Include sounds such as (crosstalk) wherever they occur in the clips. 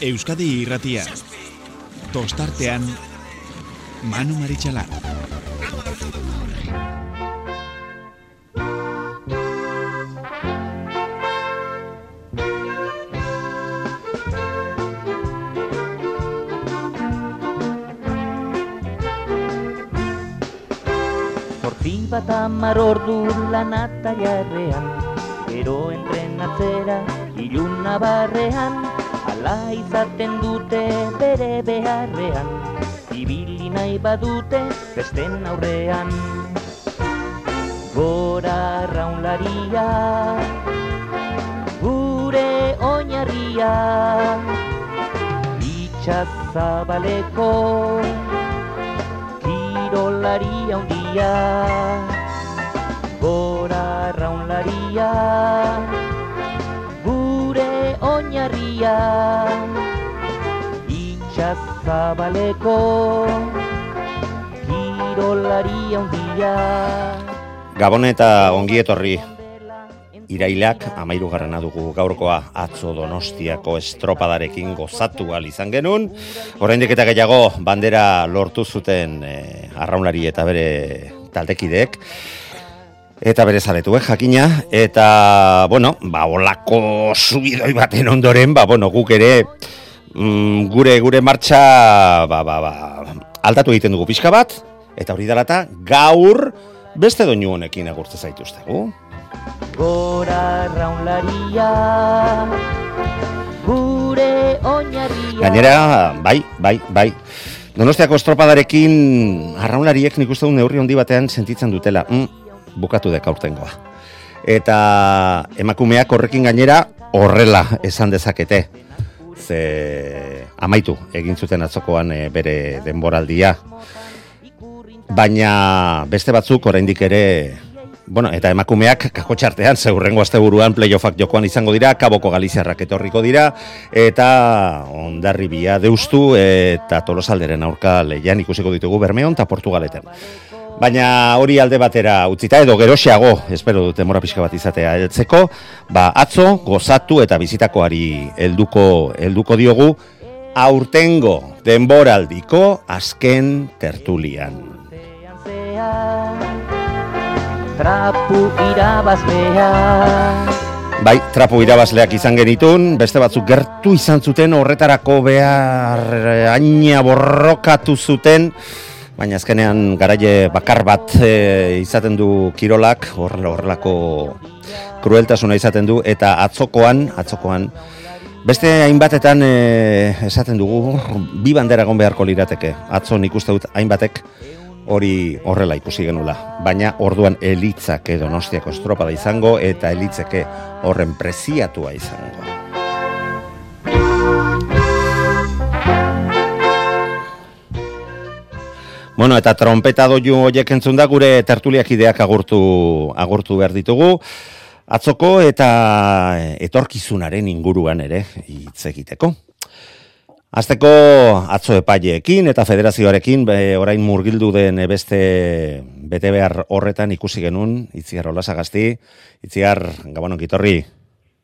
Euskadi irratia. Tostartean, Manu Maritxalar. Zortzi bat amar ordu lanata jarrean Gero entrenatzera iluna barrean Ala izaten dute bere beharrean Ibili nahi badute besten aurrean. Gora raunlaria Gure oinarria Itxazabaleko kirolari handia. Gora raunlaria oinarria Itxazabaleko kirolari handia Gabon eta ongi etorri irailak amairu garrana dugu gaurkoa atzo donostiako estropadarekin gozatu izan genuen. Oraindik eta gehiago bandera lortu zuten eh, arraunlari eta bere taldekideek. Eta bere zaretuek jakina, eta, bueno, ba, olako subidoi baten ondoren, ba, bueno, guk ere, mm, gure gure martxa, ba, ba, ba, aldatu egiten dugu pixka bat, eta hori dela eta gaur beste doinu honekin agurtze zaituztegu. Gora raunlaria Gure oinarria Gainera, bai, bai, bai. Donostiako estropadarekin arraunlariek nik uste du neurri handi batean sentitzen dutela. Mm, bukatu dek aurtengoa. Eta emakumeak horrekin gainera horrela esan dezakete. Ze amaitu egin zuten atzokoan eh, bere denboraldia. Baina beste batzuk oraindik ere Bueno, eta emakumeak kakotxartean, zeurrengo asteburuan playoffak jokoan izango dira, kaboko galiziarrak etorriko dira, eta ondarribia deustu eta tolosalderen aurka lehian ikusiko ditugu Bermeon eta Portugaleten. Baina hori alde batera utzita edo geroxeago, espero dute mora pixka bat izatea heltzeko, ba atzo gozatu eta bizitakoari helduko helduko diogu aurtengo denboraldiko azken tertulian. Trapu irabazlea Bai, trapu irabazleak izan genitun, beste batzuk gertu izan zuten horretarako behar aina borrokatu zuten, baina azkenean garaie bakar bat e, izaten du kirolak, horrela horrelako krueltasuna izaten du, eta atzokoan, atzokoan, beste hainbatetan e, esaten dugu, bi bandera egon beharko lirateke, atzo nik uste dut hainbatek, hori horrela ikusi genula. Baina orduan elitzak edo nostiako estropada izango eta elitzeke horren preziatua izango. Bueno, eta trompeta doiu horiek entzun da gure tertuliak ideak agurtu, agurtu behar ditugu. Atzoko eta etorkizunaren inguruan ere hitz egiteko. Azteko atzo epaileekin eta federazioarekin be, orain murgildu den beste bete behar horretan ikusi genuen, itziar olasagazti, itziar, gabon onkitorri,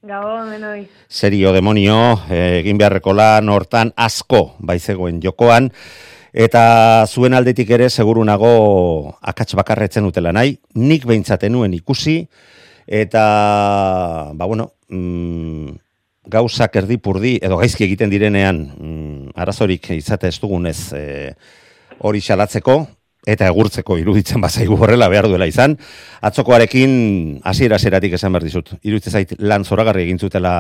Gabon, menoi. serio demonio, eh, egin beharreko lan hortan asko baizegoen jokoan, eta zuen aldetik ere seguru nago akats bakarretzen utela nahi, nik behintzate nuen ikusi, eta, ba bueno, mm, gauzak erdipurdi edo gaizki egiten direnean mm, arazorik izate ez dugunez e, hori xalatzeko eta egurtzeko iruditzen bazaigu horrela behar duela izan. Atzokoarekin hasiera zeratik esan behar dizut. Iruditzen zait lan zoragarri egin zutela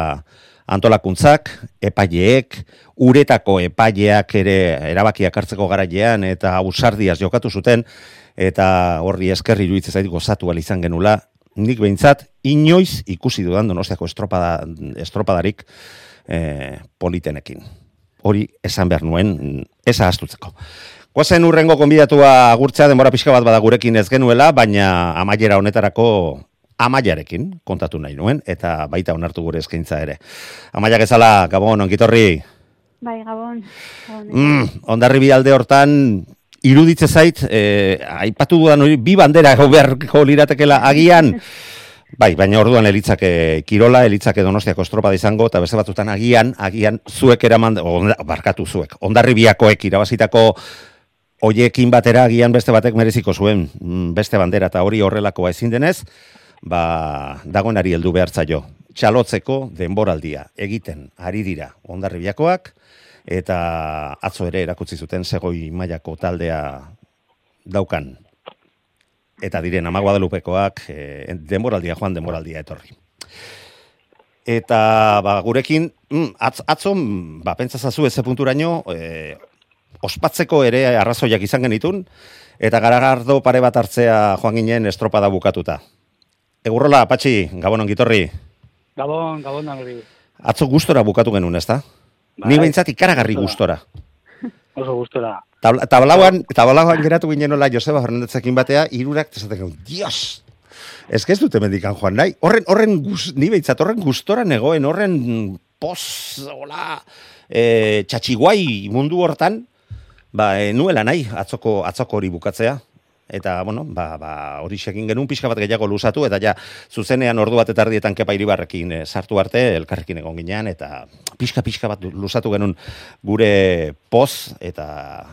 antolakuntzak, epaileek, uretako epaileak ere erabakiak hartzeko garailean eta ausardiaz jokatu zuten eta horri esker iruditzen zait gozatu izan genula nik behintzat inoiz ikusi dudan donostiako estropada, estropadarik eh, politenekin. Hori esan behar nuen, eza astutzeko. Guazen urrengo konbidatua agurtzea denbora pixka bat bada gurekin ez genuela, baina amaiera honetarako amaiarekin kontatu nahi nuen, eta baita onartu gure eskaintza ere. Amaia gezala, Gabon, onkitorri, Bai, Gabon. Gabon. mm, ondarri alde hortan, iruditze zait, eh, aipatu dudan hori, bi bandera beharko liratekela agian, (laughs) Bai, baina orduan elitzake Kirola, elitzake Donostiako estropada izango, eta beste batzutan agian, agian zuek eraman, onda, barkatu zuek, ondarribiakoek irabazitako hoiekin batera agian beste batek mereziko zuen mm, beste bandera eta hori horrelakoa ezin denez, ba, dagoenari heldu behar zaio. Txalotzeko denboraldia egiten ari dira ondarribiakoak, eta atzo ere erakutsi zuten segoi mailako taldea daukan eta diren ama Guadalupekoak e, denboraldia joan denboraldia etorri. Eta ba, gurekin, mm, atz, atzo, mm, ba, pentsazazu eze punturaino, e, ospatzeko ere arrazoiak izan genitun, eta garagardo pare bat hartzea joan ginen estropada bukatuta. Egurrola, Patxi, Gabon ongitorri. Gabon, Gabon hori. Atzo gustora bukatu genuen, ezta? Bai, Ni behintzat ikaragarri gustora. (laughs) Oso gustora. Tabla- Tablauan, tablauan geratu ginen nola Joseba Fernandetzekin batea, irurak tesatek guen, dios! Ez que ez dute mendikan joan nahi. Horren, horren guz, ni behintzat, horren gustora negoen, horren pos, hola, e, txatxiguai mundu hortan, ba, e, nuela nahi atzoko, atzoko hori bukatzea. Eta, bueno, ba, ba, hori egin genuen pixka bat gehiago luzatu, eta ja, zuzenean ordu bat eta erdietan kepa iribarrekin eh, sartu arte, elkarrekin egon ginean, eta pixka-pixka bat luzatu genuen gure poz eta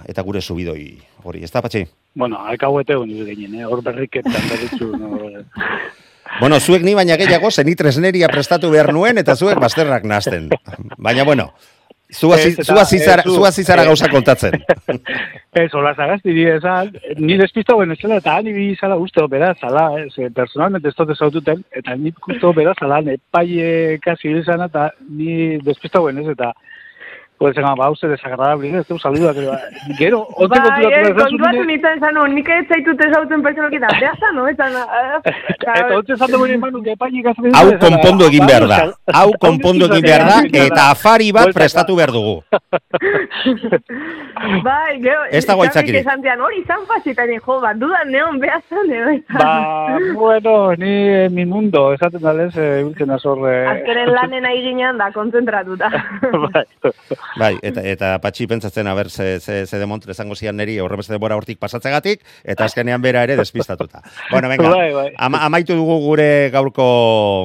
eta gure subidoi hori. Ez da, patxi? Bueno, alkauete honi ginen, eh? hor berriketan berritzu. No, (laughs) Bueno, zuek ni baina gehiago, zeni tresneria prestatu behar nuen, eta zuek bazterrak nazten. Baina, bueno, zu hasi- Ez, eta- zu hasi zara- ez, gauza kontatzen. (laughs) Ez, hola zagazti di esan, ni despista bueno zela, eta ni bi zala uste bera zala? Ze, personalmente ez dut zaututen, eta ni uste bera zala, epai kasi izan, eta ni despista bueno ez, eta Pues venga, ba, usted desagradable, ez du saluda, pero gero, ote Bai, konturatu eh, behar kontuatu zazun, nintzen zan, no, nik ez zaitut ezauten pertsonak eta behaza, no? Eta, eta ote zatu gure manu, epainik azaldu. Hau konpondu egin behar da. Hau konpondu egin behar da, eta afari bat prestatu behar dugu. bai, gero, Ez dago aitzakirik. esan dian, hori izan fasita, ni, jo, bat dudan neon neon, eta... Ba, bueno, ni eh, mi mundo, esaten da lez, e, ultzen azor... Eh, Azkeren lanen ginen da, konzentratuta. bai. Bai, eta, eta patxi pentsatzen, aber, ze, ze, ze demontre izango zian neri horrebeste denbora hortik pasatzegatik, eta azkenean bera ere despistatuta. Bueno, venga, Bai, bai. ama, amaitu dugu gure gaurko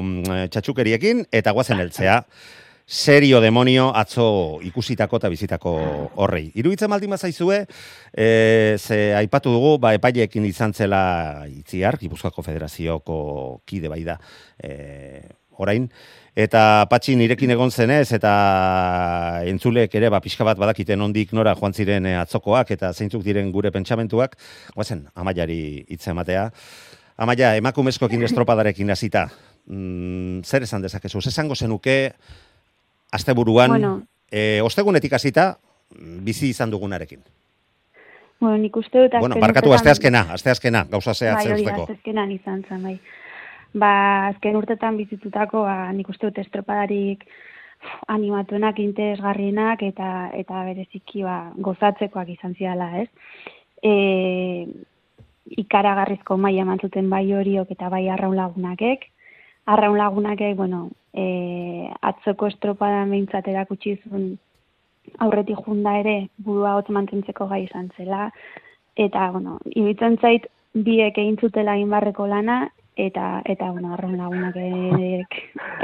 mm, txatxukeriekin, eta guazen heltzea. Serio demonio atzo ikusitako eta bizitako horrei. Iruditzen baldin bazaizue, e, ze aipatu dugu, ba, epaileekin izan zela itziar, Gipuzkoako Federazioko kide bai da, e, orain, eta patxi nirekin egon zenez, eta entzulek ere, ba, pixka bat badakiten ondik nora joan ziren eh, atzokoak, eta zeintzuk diren gure pentsamentuak, guazen, amaiari hitz ematea. Amaia, emakumezkoekin estropadarekin hasita, mm, zer esan dezakezu? Esango zenuke, asteburuan, Bueno. eh, ostegunetik hasita, mm, bizi izan dugunarekin. bueno, nik uste dut... Bueno, barkatu urtetan- asteazkena, asteazkena, gauza Bai, zehatze hori, usteko. azkezkenan izan zen, bai. Ba, azken urtetan bizitutako, ba, nik uste dut estropadarik animatuenak, interesgarrienak, eta eta bereziki ba, gozatzekoak izan ziala, ez? E, ikaragarrizko maila eman bai horiok eta bai arraun lagunakek. Arraun lagunakek, bueno, e, atzoko estropadan behintzat erakutsi zuen aurretik junda ere burua hotz mantentzeko gai izan zela, eta, bueno, iruditzen zait, biek egin zutela egin barreko lana, eta, eta bueno, arron lagunak erek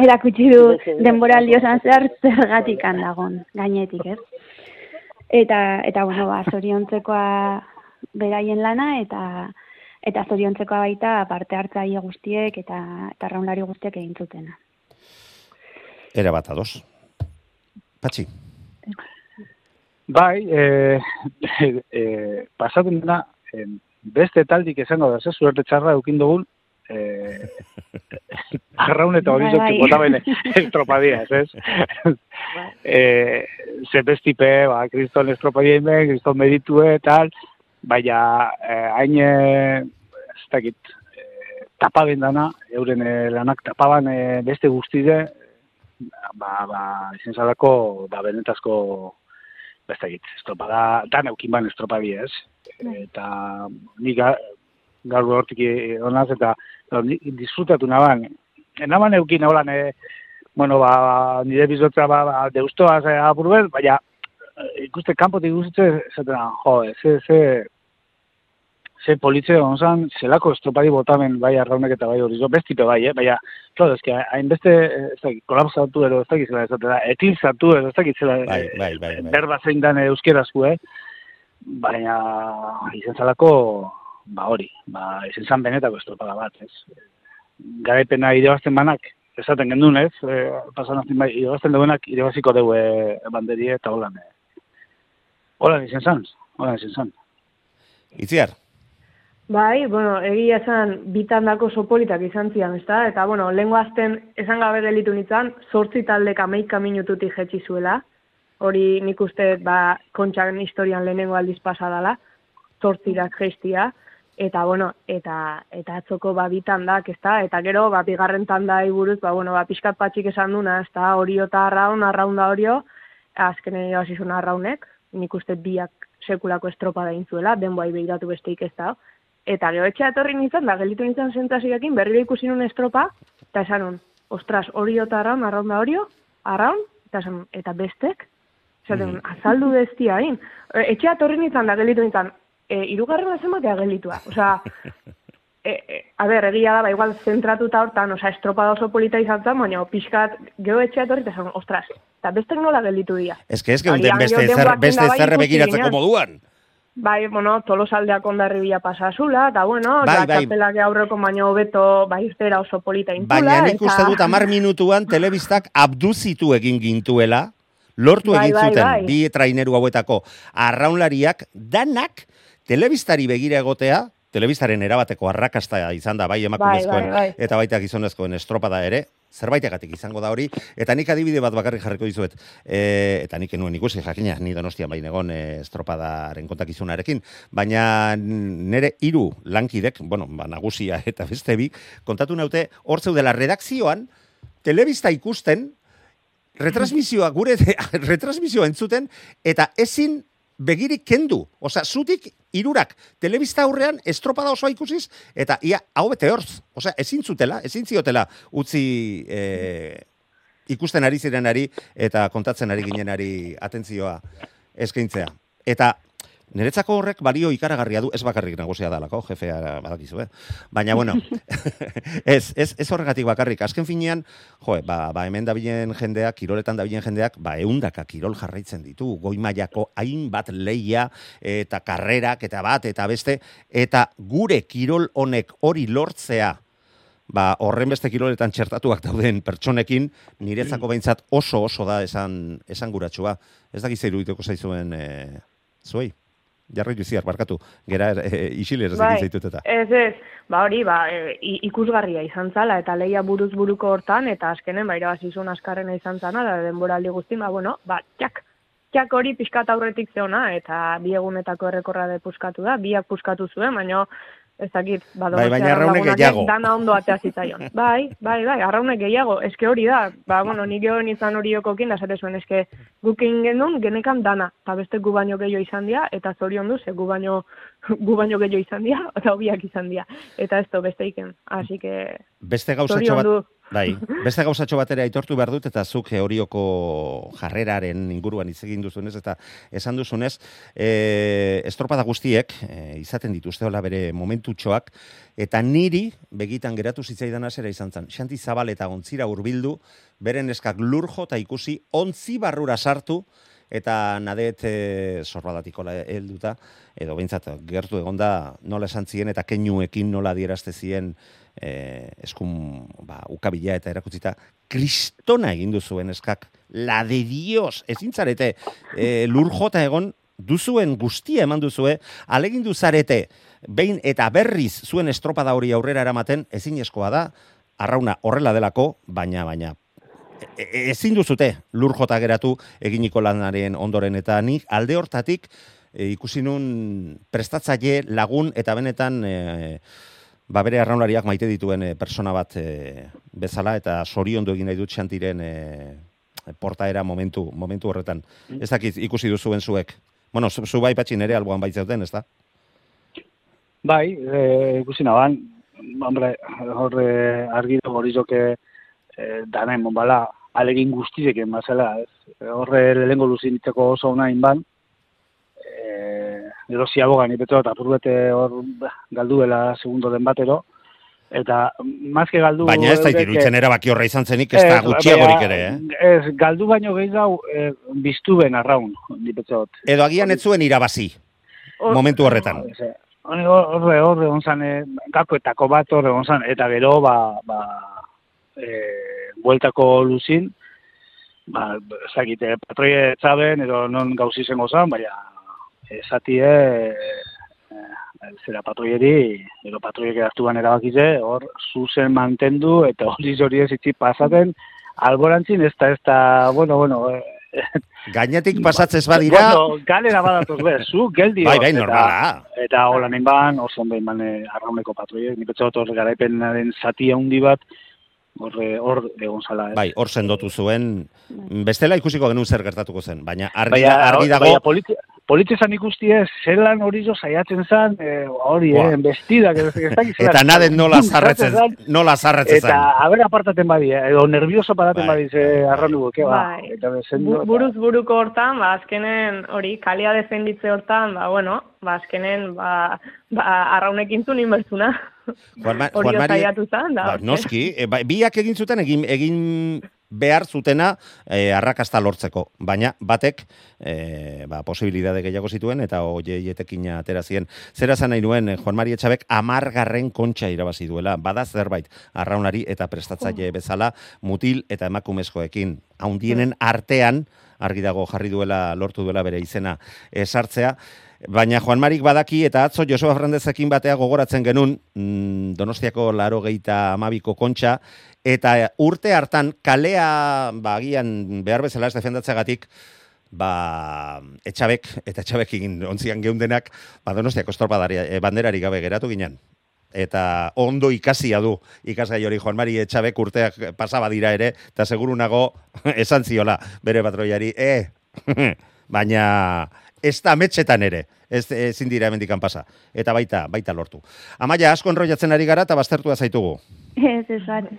erakutsi du denboraldi osan zehar zergatik dagon gainetik, ez? Eta, eta bueno, ba, zoriontzekoa beraien lana, eta eta zoriontzekoa baita parte hartzaile guztiek eta, eta arraunlari guztiek egin zutena. Era bat ados. Patxi, Bai, e, (laughs) e, pasatzen dena, e, beste taldik esango da, ze suerte txarra eukin dugun, (laughs) e, arraun eta hori Bai, bai. zotik bota bene estropadiaz, (laughs) ez? e, ze bestipe, ba, kriston estropadien ben, kriston meritue, tal, baina eh, hain, eh, ez dakit, eh, tapaben dana, euren eh, lanak tapaban eh, beste guztide, ba, ba, izin zalako, ba, benetazko, beste egit, estropada, dan eukin ban estropadi ez. Eta nik ga- gaur hortik onaz eta disfrutatu naban. Naban eukin holan, e, bueno, ba, nire bizotza ba, ba deustoaz e, apur bet, baina eh, ikuste kanpotik guztitze, esaten, jo, ze, ze, ze politze onzan, zelako estropadi botamen bai arraunek eta bai hori, bestipe bai, eh? baina, claro, eske, hainbeste, eh, ez dakit, kolapsatu edo ez dakit zela ez da, etilzatu edo ez dakit zela, Bai, bai, bai, bai. berba zein dan euskerazku, eh? baina, izen zalako, ba hori, ba, izen zan benetako estropada bat, ez? Garaipena irabazten banak, esaten gendun, ez? E, pasan azten bai, irabazten duenak irabaziko dugu e, banderie eta holan. E. Holan izen zan, holan izen zan. Itziar, Bai, bueno, egia esan bitan dako sopolitak izan zian, ezta? Eta, bueno, lengua azten esan gabe delitu nintzen, sortzi taldek ameika minututik jetxi zuela. Hori nik uste, ba, kontxaren historian lehenengo aldiz pasadala, sortzirak gestia. Eta, bueno, eta, eta atzoko ba, bitan dak, ezta? Eta gero, ba, bigarren tanda buruz, ba, bueno, ba, pixkat patxik esan duna, ezta? Orio eta arraun, arraun da orio, azkenen irabazizun arraunek, nik uste biak sekulako estropa da intzuela, denboai behiratu besteik ez da. Eta gero etxea etorri nintzen, da gelitu nintzen sentazioekin, berriro ikusi nun estropa, eta esan nun, ostras, hori eta arraun, arraun da horio, arraun, eta esan nun, eta bestek, esaten, mm. azaldu bestia hain. E, Etxea etorri nintzen, da gelitu nintzen, e, irugarren zenbatea gelitua. Osea, e, (laughs) e, a ber, egia da, ba, igual zentratuta hortan, osea, estropa da oso polita izan zen, baina pixkat, gero etxea etorri, eta ostras, eta bestek nola gelitu dira. ez que ez que Agian beste zer, beste bai zerre begiratzeko moduan. Bai, bueno, tolosaldeak ondarribia pasazula, eta bueno, Bai, bai. txapelak aurreko baino hobeto bai irtera oso polita intzula. Baina nik eta- uste dut amar minutuan telebistak abduzitu egin gintuela, lortu Bai, egin bai, zuten bai. bi traineru hauetako arraunlariak, danak telebistari begira egotea, telebistaren erabateko arrakasta izan da bai emakumezkoen bai, bai. eta baita gizonezkoen estropada ere, zerbaitegatik izango da hori, eta nik adibide bat bakarrik jarriko dizuet, e, eta nik enuen ikusi jakina, ni donostian bain egon e, estropadaren kontakizunarekin, baina nire hiru lankidek, bueno, ba, nagusia eta beste bi, kontatu naute, hor zeudela redakzioan, telebista ikusten, retransmisioa, gure (laughs) retransmisioa entzuten, eta ezin begirik kendu. Osea, zutik irurak telebista aurrean estropada osoa ikusiz, eta ia, hau bete hortz. Osea, ezin zutela, ezin ziotela utzi e, ikusten ari zirenari eta kontatzen ari ginenari atentzioa eskaintzea. Eta Niretzako horrek balio ikaragarria du, ez bakarrik nagusia dalako, jefea badakizu, eh? Baina, bueno, (laughs) ez, ez, ez horregatik bakarrik. Azken finean, jo, ba, ba hemen dabilen jendeak, kiroletan dabilen jendeak, ba eundaka kirol jarraitzen ditu, goi mailako hainbat leia eta karrerak eta bat eta beste, eta gure kirol honek hori lortzea, ba, horren beste kiroletan txertatuak dauden pertsonekin, niretzako behintzat oso oso da esan, esan guratxua. Ez dakiz irudituko zaizuen e, zuei. Jarraitu ziar, barkatu, gera e, isiler ez Bai, zaitut eta. Ez, ez, ba hori, ba, e, ikusgarria izan zala, eta leia buruz buruko hortan, eta azkenen, ba, irabazizun askarrena izan zana, da denbora aldi guztin, ba, bueno, ba, txak, txak hori pixkat aurretik zeona, eta bi egunetako errekorra de puskatu da, biak puskatu zuen, baina ez dakit, ba, Bai, baina lagunak gehiago. Dana ondo atea zitzaion. (laughs) bai, bai, bai, arraunek gehiago, eske hori da, ba, bueno, nik egon izan hori jokokin, da zate zuen, eske gukin genuen genekan dana, eta beste gu baino gehiago izan dira, eta zorion du, ze gu baino, (laughs) gu baino gehiago izan dira, eta hobiak izan dira, eta ez to beste iken, así que, Beste gauzatxo bat, (laughs) bai, beste gauzatxo bat ere aitortu behar dut, eta zuk horioko jarreraren inguruan hitz egin duzunez, eta esan duzunez, e, estropada guztiek, e, izaten dituzte hola bere momentutxoak, eta niri begitan geratu zitzaidan zera izan zen. Xanti Zabal eta ontzira hurbildu, beren eskak lur jota ikusi, ontzi barrura sartu, eta nadet e, sorbadatikola helduta, edo behintzat gertu egonda nola esan zien eta keinuekin nola adierazte zien e, eskun ba, ukabila eta erakutzita, kristona egin duzuen eskak, la de dios, ezin zarete e, lur jota egon, duzuen guztia eman duzue, alegin duzarete, behin eta berriz zuen estropada hori aurrera eramaten, ezinezkoa da, arrauna horrela delako, baina, baina, ezin duzute lur jota geratu eginiko lanaren ondoren eta nik alde hortatik e, ikusi nun prestatzaile lagun eta benetan e, ba bere arraunlariak maite dituen e, persona bat e, bezala eta soriondu egin nahi dut xantiren e, portaera momentu momentu horretan. Ez dakit ikusi duzuen zuek. Bueno, zu, zu bai patxin ere alboan baitzeuten, ez da? Bai, e, ikusi naban, hombre, horre argi dago hori joke e, danen monbala, alegin guztizeken bazela, ez? Horre lehengo luzinitzeko oso ona inban, e, gero ziabogan ipetzo eta apurbete hor bah, galdu dela segundo den batero, eta mazke galdu... Baina ez eurek, iruditzen erabaki horra izan zenik, ez da gutxiagorik ere, eh? Ez, galdu baino gehiago e, biztu ben arraun, nipetzot. Edo agian ez zuen irabazi, momentu horretan. Horre, horre, horre, onzan, gakoetako bat horre, onzan, eta gero, ba, ba, e, bueltako luzin, ba, ezakite, patroie txaben, edo non gauzi zengo zan, baina, esatie, e, zera patroieri, edo patroiek hartuan erabakize, hor, zuzen mantendu, eta hori hori ez itzi pasaten, alborantzin, ez da, ez da, bueno, bueno, e, Gainetik pasatzez badira, Bueno, galera badatoz be, zu, geldi. bai, bai, normala. Eta hola nahin ban, oso ban eh, arrauneko patroiek, nik hor garaipenaren zati handi bat, hor, eh, hor egon zala. eh. Bai, hor sendotu zuen, bestela ikusiko genuen zer gertatuko zen, baina argi, Baina, argi dago, baina politi, politizan ikusti ez, zelan hori jo saiatzen zan, eh, hori, Buah. eh, bestidak, ez, (laughs) zelan. eta naden nola (laughs) zarretzen, zan, nola zarretzen Eta, zen. haber apartaten badi, eh, edo nervioso paraten Bai, badi ze bai, bai. arraunu buke, ba. Bai. Eta bezendo, Bu- buruz buruko hortan, ba, azkenen hori, kalia defenditze hortan, ba, bueno, ba, azkenen, ba, ba arraunekin zuen inbertzuna. Juanma- Hori Juanmari- saiatu zen, da. Ba, noski, e, ba, biak egin zuten egin, egin behar zutena e, arrakasta lortzeko, baina batek e, ba, posibilidade gehiago zituen eta hoieietekin atera zien. Zera zan nahi nuen, Juan Mari Etxabek amargarren kontxa irabazi duela, bada zerbait arraunari eta prestatzaile bezala mutil eta emakumezkoekin. Haundienen artean, argi dago jarri duela, lortu duela bere izena esartzea, Baina Juan Marik badaki eta atzo Joseba Fernandezekin batea gogoratzen genuen mm, Donostiako laro geita amabiko kontxa, eta urte hartan kalea ba, agian behar bezala ez defendatzeagatik ba, etxabek, eta etxabek egin ontzian geundenak, ba, Donostiako estorpadari, e, banderari gabe geratu ginen. Eta ondo ikasia du ikasgai hori Juan Mari Etxabek urteak pasaba dira ere, eta seguru nago (laughs) esan ziola bere patroiari, e, (laughs) baina ez da ametxetan ere, ez ezin dira hemendikan pasa. Eta baita, baita lortu. Amaia, asko enrollatzen ari gara eta baztertua zaitugu. Ez, ez, bat.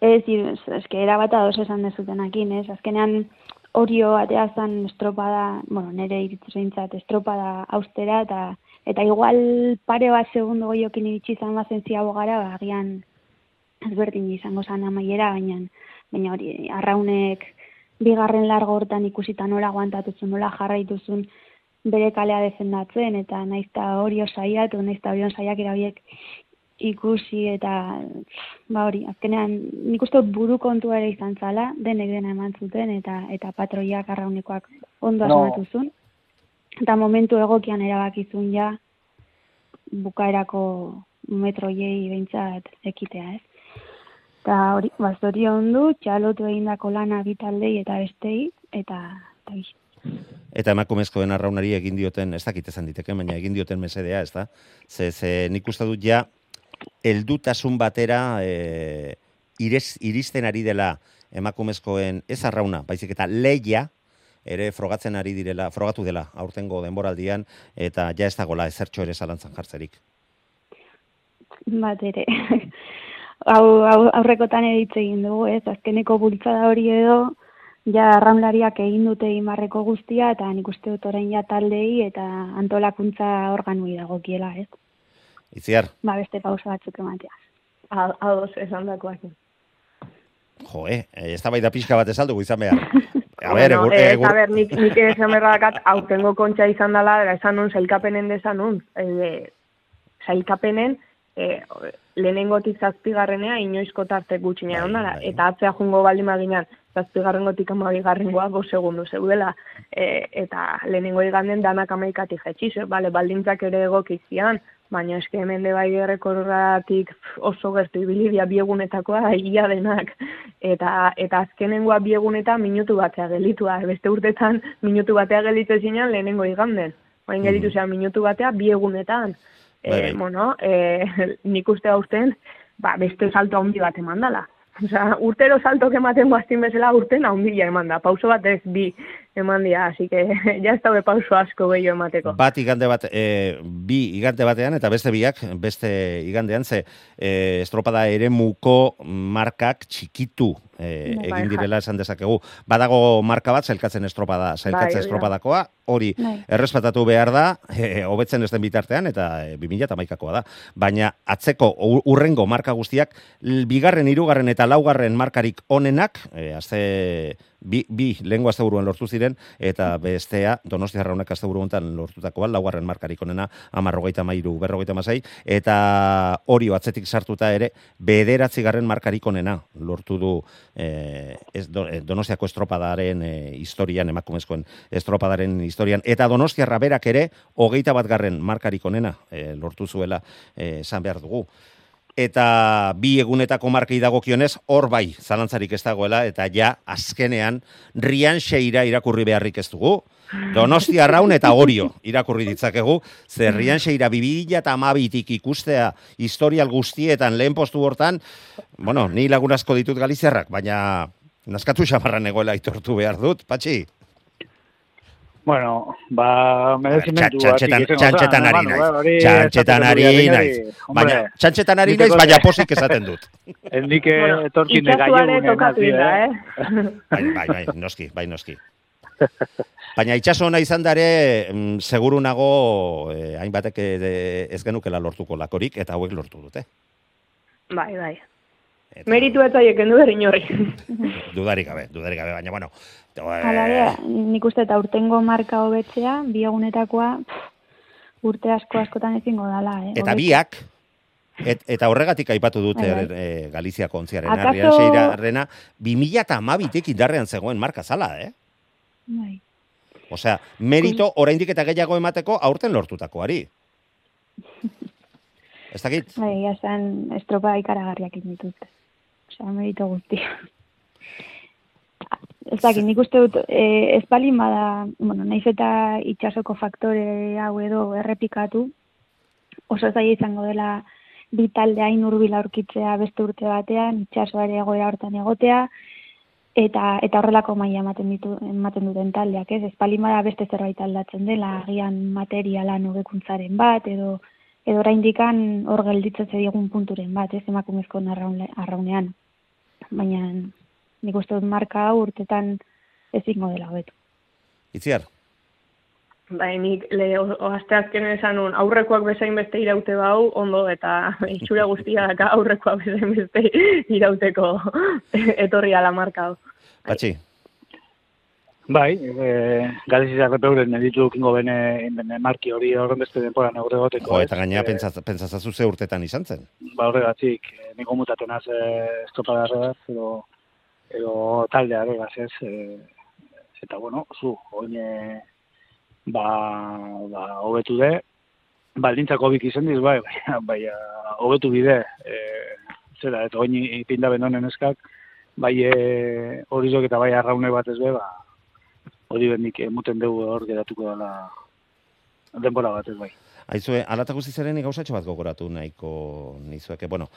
Ez, ez, ez, erabata ados esan dezutenakin, ez? Azkenean orio atea zan estropada, bueno, nire iritzeintzat estropada austera, eta eta igual pare bat segundo goiokin iritsi izan bazen ziago gara, ba, agian ezberdin izango zan amaiera, baina, baina hori, arraunek bigarren largo hortan ikusita nola aguantatuzun, nola jarraituzun bere kalea defendatzen, eta naizta hori osaiatu, naizta hori osaiak horiek ikusi eta ba hori, azkenean nik uste buru kontua ere izan zala, denek dena eman zuten eta eta patroiak arraunekoak ondo No. asmatu zuen. Eta momentu egokian erabakizun ja bukaerako metroiei behintzat ekitea, ez? Eta hori, bazori ondu, txalotu egindako lana bitaldei eta bestei, eta, eta. Eta emakumezkoen arraunari egin dioten, ez dakit esan diteke, baina egin dioten mesedea, ez da? Ze, ze nik uste dut ja, heldutasun batera e, irez, iristen ari dela emakumezkoen ez arrauna, baizik eta leia, ere frogatzen ari direla, frogatu dela aurtengo denboraldian, eta ja ez dagola ezertxo ere zalantzan jartzerik. bat ere. (laughs) hau, hau aurrekotan hitz egin dugu, ez? Azkeneko bultzada hori edo, ja arraunlariak egin dute imarreko guztia, eta nik uste dut orain ja taldei eta antolakuntza organui dagokiela, ez? Itziar, Ba, beste pausa batzuk ematea. A- Ados esan dakoak. jo, eh, ez da pixka bat esaldugu izan behar. (laughs) A ber, bueno, egur, eh, egur, a ber, nik, nik esan berra dakat, aurtengo kontxa izan dela, esan nun, zailkapenen desan nun. E, zailkapenen, e, lehenengotik zazpigarrenea, inoizko tarte gutxina Bai, egon dela. bai. Eta atzea jungo baldin maginan, zazpigarrengotik amabigarrengoa, bo segundu zeudela. E, eta lehenengo iganden danak amaikatik jetxiz, bale, baldintzak ere egokizian, baina eske hemen de bai errekorratik oso gertu ibilibia biegunetakoa (laughs) ia denak. Eta, eta azkenengoa biegunetan minutu batea gelitua. Beste urtetan minutu batea gelitze zinan lehenengo iganden. Oain gelitu Mhm. zean minutu batea biegunetan. E, bueno, e, (laughs) nik uste aurten, ba, beste salto handi bat eman dala. Osea, urtero salto ematen guaztin bezala urten handia eman da. Pauso bat ez bi eman dia, así que (laughs) ja ez daude pauso asko gehiago emateko. bat igande bat, e, bi igande batean eta beste biak, beste igandean, ze e, estropada ere muko markak txikitu e, egin direla esan dezakegu. Badago marka bat, zailkatzen estropada, zailkatze Bai, estropadakoa, hori Bai. errespetatu behar da, e, hobetzen ez den bitartean, eta e, 2008koa da. Baina atzeko urrengo marka guztiak, bigarren, hirugarren eta laugarren markarik onenak, e, azte, bi, bi lehengo asteburuan lortu ziren, eta bestea, donostia raunak asteburu honetan lortutakoa, laugarren markarik onena, amarrogeita mairu, berrogeita masai, eta hori atzetik sartuta ere, bederatzi garren markarik onena lortu du e, ez, do, e, donostiako estropadaren e, historian, emakumezkoen estropadaren historian, eta donostiarra berak ere, hogeita bat garren markarik onena e, lortu zuela e, esan behar dugu eta bi egunetako markei dagokionez hor bai zalantzarik ez dagoela eta ja azkenean Rian Xeira irakurri beharrik ez dugu. Donostia Arraun eta Orio irakurri ditzakegu, ze Rian Xeira 2012tik ikustea historial guztietan lehen postu hortan, bueno, ni lagun asko ditut galiziarrak, baina naskatu xamarran egoela aitortu behar dut, patxi. Bueno, ba, txantxetan- ari naiz. Txantxetan ari naiz. Baina, txantxetan ari naiz, baina posik esaten dut. (laughs) Itxasuare gaiogunen tokatu hasi, da, eh? eh? Bai, bai, bai, noski, bai, noski. Baina itxaso ona izan dare, mm, seguru nago, eh, hainbatek eh, ez genukela lortuko lakorik, eta hauek lortu dute. Bai, bai. Eta, Meritu ez aieken du horri. Dudarik gabe, dudarik gabe, baina, bueno. Eh, Hala ere, nik uste eta urtengo marka hobetzea, bi egunetakoa, urte asko askotan ezingo dala, eh? Eta biak, et, eta horregatik aipatu dute bai. e, Galizia kontziaren Akaso- Arrian Seirarrena, 2012tik indarrean zegoen marka zala, eh? Bai. Osea, merito oraindik eta gehiago emateko aurten lortutakoari. Ez dakit? Bai, esan estropa ikaragarriak ditut. Osea, merito guztia. Ez dakit, nik uste dut, e, ez balin bada, bueno, naiz eta itxasoko faktore hau edo errepikatu, oso zaila izango dela bi talde hain hurbil aurkitzea beste urte batean, itxasoare egoera hortan egotea, eta eta horrelako maila ematen ditu ematen duten taldeak, ez? Balin bada beste zerbait aldatzen dela, agian materialan hobekuntzaren bat edo edo oraindikan hor gelditzen digun punturen bat, ez emakumezko arraune, arraunean. Baina nik uste dut marka hau urtetan ezingo dela hobetu. Itziar, Bai, nik le, o, o azkenen esan nun, aurrekoak bezain beste iraute bau, ondo, eta itxura guztia daka aurrekoak bezain beste irauteko etorri ala marka hau. patxi, Bai, e, Galizia repeuren editu kingo bene, bene marki hori horren beste denpora neure goteko. jo, eta gainera pentsaz- pentsatzazu ze urtetan izan zen. Ba horregatik, e, niko mutaten az e, estropadarregaz, edo, edo taldea regaz, ez. E, eta bueno, zu, oin e, ba, ba, hobetu de, baldintzako hobik izan diz, bai, baina, hobetu bide, e, zera, eta oin ipinda benonen eskak, bai e, horizok eta bai arraune bat ez be, ba, hori bendik emuten dugu hor geratuko dela denbora bat ez bai. Aizue, alata guztizaren gauzatxo bat gogoratu nahiko nizueke. Bueno,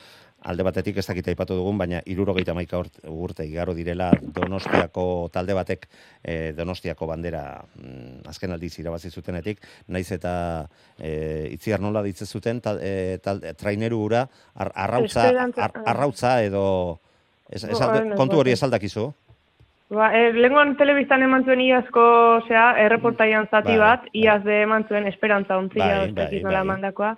alde batetik ez dakita aipatu dugun, baina irurogeita maika urte igaro direla Donostiako talde batek eh, Donostiako bandera mm, azken aldiz irabazi zutenetik, naiz eta eh, itziar nola ditze zuten tal, eh, tal, traineru ura ar, arrautza, ar, arrautza edo ez, ez, alde- ez kontu hori dakit. Ba, e, lenguan telebistan eman zuen iazko, osea, erreportaian zati Bai, bat, bai. iaz de eman zuen esperantza ontzia, Bai, bai, nola bai. emandakoa,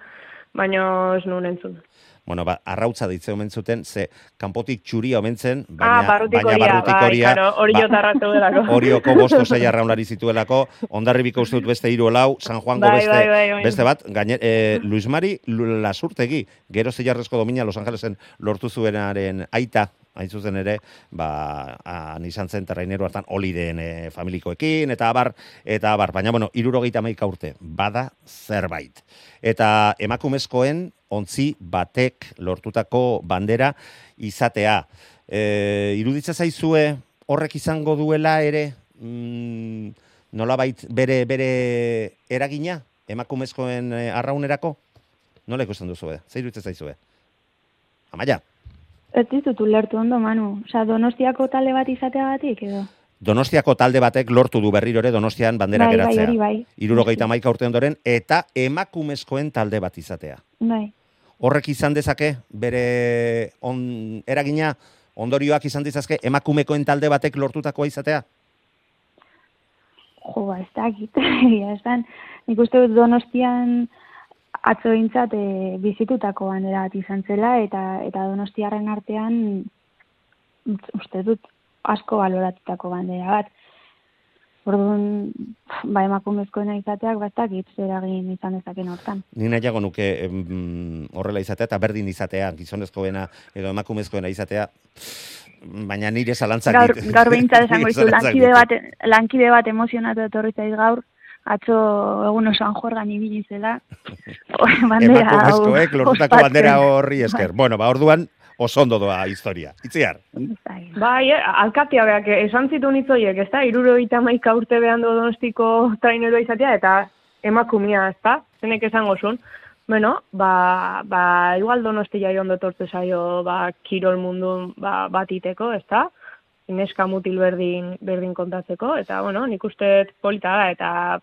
baina ez nuen entzun. Bueno, ba, arrautza ditze omen zuten, ze kanpotik txuria omen zen, baina, ah, barrutik baina barrutik bai, horia, ba- jotarratu delako. (laughs) Orioko bosto sei arraunlari zituelako, ondarribiko uste dut beste hiru lau, San Juango Bai, beste, bai, bai, beste bat, gaine, e, Luis Mari Lasurtegi, gero zeiarrezko domina Los Angelesen lortu zuenaren aita, hain zuzen ere, ba, han izan zen terrainero hartan olideen e, familikoekin, eta abar, eta abar, baina, bueno, irurogeita maika urte, bada zerbait. Eta emakumezkoen ontzi batek lortutako bandera izatea. E, iruditza zaizue horrek izango duela ere mm, nolabait bere bere eragina emakumezkoen eh, arraunerako? Nola ikusten duzu, eh? Zer iruditza zaizue? Amaia, Ez dizut ulertu ondo, Manu. Osea, donostiako talde bat izateagatik, edo? Donostiako talde batek lortu du berriro ere Donostian bandera bai, bai, geratzea. hori bai. Irurogeita maika urte ondoren, eta emakumezkoen talde bat izatea. Bai. Horrek izan dezake bere on, eragina ondorioak izan dizazke emakumekoen talde batek lortutakoa izatea? Jo, ba, ez dakit, (laughs) egia esan. Nik uste dut donostian atzo bintzat e, bizitutako bandera bat izan zela, eta, eta donostiarren artean uste dut asko baloratutako bandera bat. Orduan, ba, emakumezkoena izateak, ba, zer egin izan dezaken hortan. Ni nahiago nuke em, horrela izatea eta berdin izatea, gizonezkoena edo emakumezkoena izatea, baina nire zalantzak Gaur, dit- gaur behintzat esango (laughs) zalantzak lankide bat, lankide bat emozionatu etorri zaiz gaur, atzo egun osan jorgan ibili zela, (laughs) bandera hau Emakumezkoek lortutako ospatzen. bandera horri esker. Bueno, ba, orduan, oso ondo doa historia. Itziar. Dakit. Bai, eh, alkatea beak, esan zituen hitz horiek, ez da, iruro maika urte behan do donostiko traineroa izatea, eta emakumia, ez da, zenek esango zuen. Bueno, ba, ba, igual donosti jai ondo tortze zaio, ba, kirol mundu ba, bat iteko, ez da, neska mutil berdin, berdin kontatzeko, eta, bueno, nik uste polita da, eta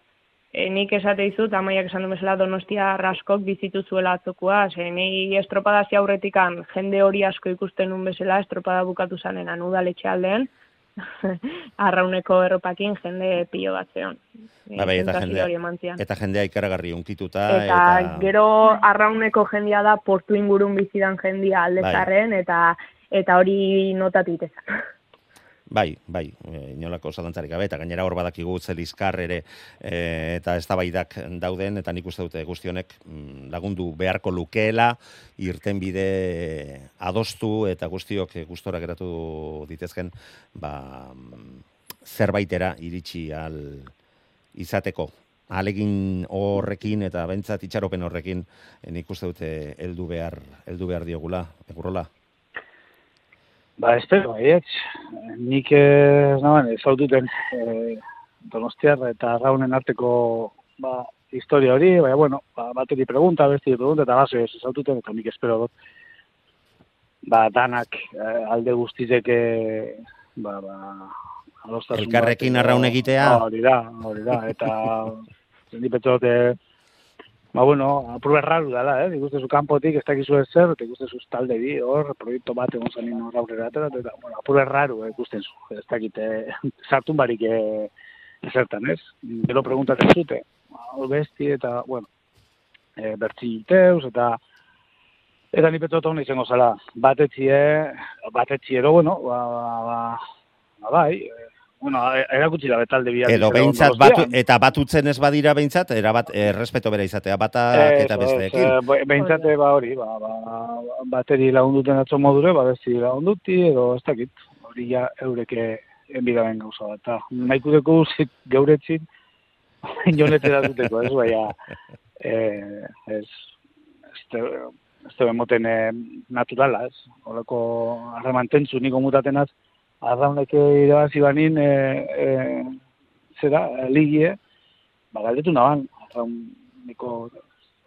e, nik esate dizut, amaiak esan du bezala donostia raskok bizitu zuela atzokua, ze ni estropadazia aurretikan jende hori asko ikusten nun bezala, estropada bukatu zanenan udaletxe aldean, (laughs) arrauneko erropakin jende pilo bat zeon. Ba, bai, eta jendea- zian. Eta jendea ikaragarri unkituta. Eta, gero arrauneko jendia da portu ingurun bizidan jendia aldezarren, eta eta hori notatu itezan. (laughs) Bai, bai, e, inolako zalantzarik gabe, eta gainera hor badakigu zelizkar ere e, eta eztabaidak dauden, eta nik uste dute guztionek mm, lagundu beharko lukeela, irten bide adostu eta guztiok e, gustora geratu ditezken, ba, mm, zerbaitera iritsi al izateko. Alegin horrekin eta bentsat itxaropen horrekin e, nik uste dute heldu behar, heldu behar diogula, egurrola. Ba, espero, baietz. Nik ez naban, ezaututen e, donostiar eta raunen arteko ba, historia hori, baina, bueno, ba, bateri pregunta, besti pregunta, eta gaso ez ezaututen, eta nik espero dut. Ba, danak eh, alde guztizek eh, ba, ba, Elkarrekin arraun egitea. Hori da, hori da, eta (laughs) dut, eh, Ba, bueno, apurbe erraru dela, eh? Ikustezu kanpotik, ez dakizu ez zer, eta ikustezu talde bi, hor, proiektu bat egon zanin hor aurrera atera, eta, bueno, apurbe erraru, eh, ikusten zu. Ez dakit, eh, (laughs) sartun barik eh, ezertan, ez? Gero preguntatzen zute, hor besti, eta, bueno, eh, bertzi iteuz, eta, eta ni petot hona izango zala, batetxie, batetxie, edo, bueno, ba, ba, ba, ba, bai, eh, bueno, erakutsi da betalde bi Edo behintzat, batu, eta batutzen ez badira behintzat, erabat, errespeto bera izatea, batak Ez, eta ez, besteekin. eh, be- Behintzate, ba hori, ba, ba, bateri lagunduten atzo modure, ba besti lagunduti, edo ez dakit, hori ja eureke enbidaren gauza bat. Ta, nahiko deko zik geuretzin, (laughs) inonete da duteko, ez, baina, eh, ez, ez, te, ez eh, naturala, ez, horreko harreman tentzu niko mutatenaz, arrauneke irabazi banin, eh, eh, zera, ligie, ba, galdetu naban, arraun niko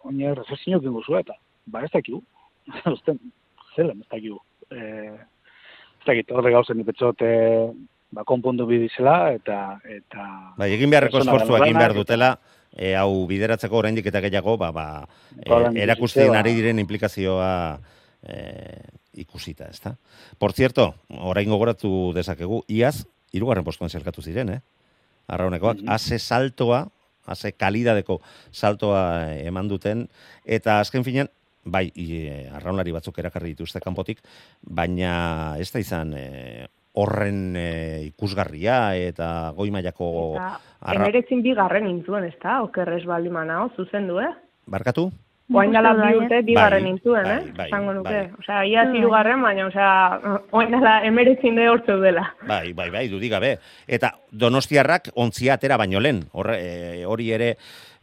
oine reflexio kingo zu eta ba ez dakigu. (laughs) Usten zelan ez dakigu. Eh ez dakit horre gauzen ipetxot eh ba konpondu bidizela eta eta Bai, egin beharreko esfortzua egin behar dutela, e, hau bideratzeko oraindik eta gehiago, ba, ba, e, erakustien ba. ari diren implikazioa e, ikusita, ezta? Por cierto, orain gogoratu dezakegu, iaz, irugarren postuan zelkatu ziren, eh? Arraunekoak, Mhm. haze saltoa, haze kalidadeko saltoa eman duten, eta azken finean, bai, e, arraunlari batzuk erakarri dituzte kanpotik, baina ez da izan e, horren e, ikusgarria eta goi mailako arra- emeretzin bigarren intzuen, ez da, okerrez baldin manao, zuzen du, eh? Barkatu? Oain uste bi dut, urte eh? bigarren Bai, intzuen, bai, eh? bai, Esango nuke. bai. Osea, ia Bai. hirugarren, baina, osea, oain dela emeretzin de hortzeu dela. Bai, bai, bai, dudik gabe. Eta donostiarrak ontzia atera baino lehen. Horre, e, hori ere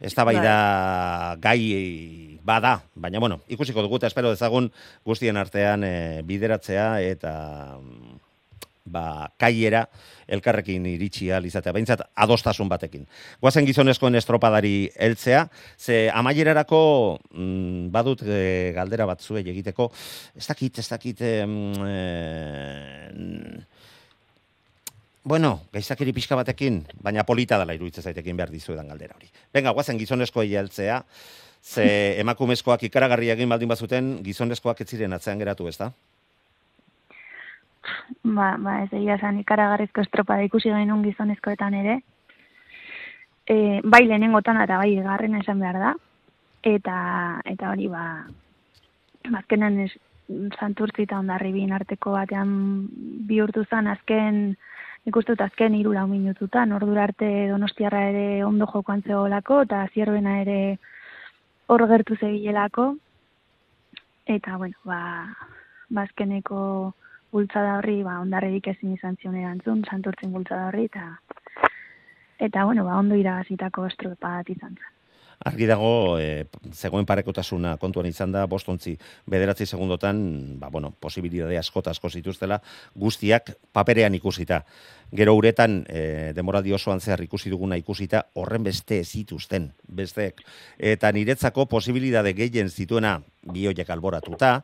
eztabaida gai bada. Baina, bueno, ikusiko dugu eta espero dezagun guztien artean e, bideratzea eta mm, ba, kaiera elkarrekin iritsi ahal izatea, behintzat adostasun batekin. Guazen gizonezkoen estropadari heltzea, ze amaierarako mm, badut e, galdera bat zuei egiteko, ez dakit, ez dakit, e, Bueno, gaizakiri pixka batekin, baina polita dela iruditzen zaitekin behar dizuedan galdera hori. Venga, guazen gizonezkoei heltzea, ze (laughs) emakumezkoak ikaragarri egin baldin bazuten, gizonezkoak ez ziren atzean geratu, ezta? Ba, ba ez egia esan ikaragarrizko estropada ikusi genuen gizonezkoetan ere. E, bai lehenengotan eta bai garrena esan behar da. Eta, eta hori ba, azkenan ez, santurtzi eta ondarri bin arteko batean bihurtu zen azken, ikustut azken hiru lau minututan, ordura arte donostiarra ere ondo jokoan zegoelako, eta zierbena ere hor gertu zebilelako. Eta, bueno, ba, bazkeneko bultzada horri, ba, ondarrerik ezin izan zion erantzun, santurtzen bultzada horri, eta, eta bueno, ba, ondo iragazitako estropa bat izan zen. Argi dago, e, zegoen parekotasuna kontuan izan da, bostontzi bederatzi segundotan, ba, bueno, posibilidade askota asko zituztela, guztiak paperean ikusita. Gero uretan, e, demoraldi osoan zehar ikusi duguna ikusita, horren beste zituzten, besteek. Eta niretzako posibilidade gehien zituena bioiek alboratuta,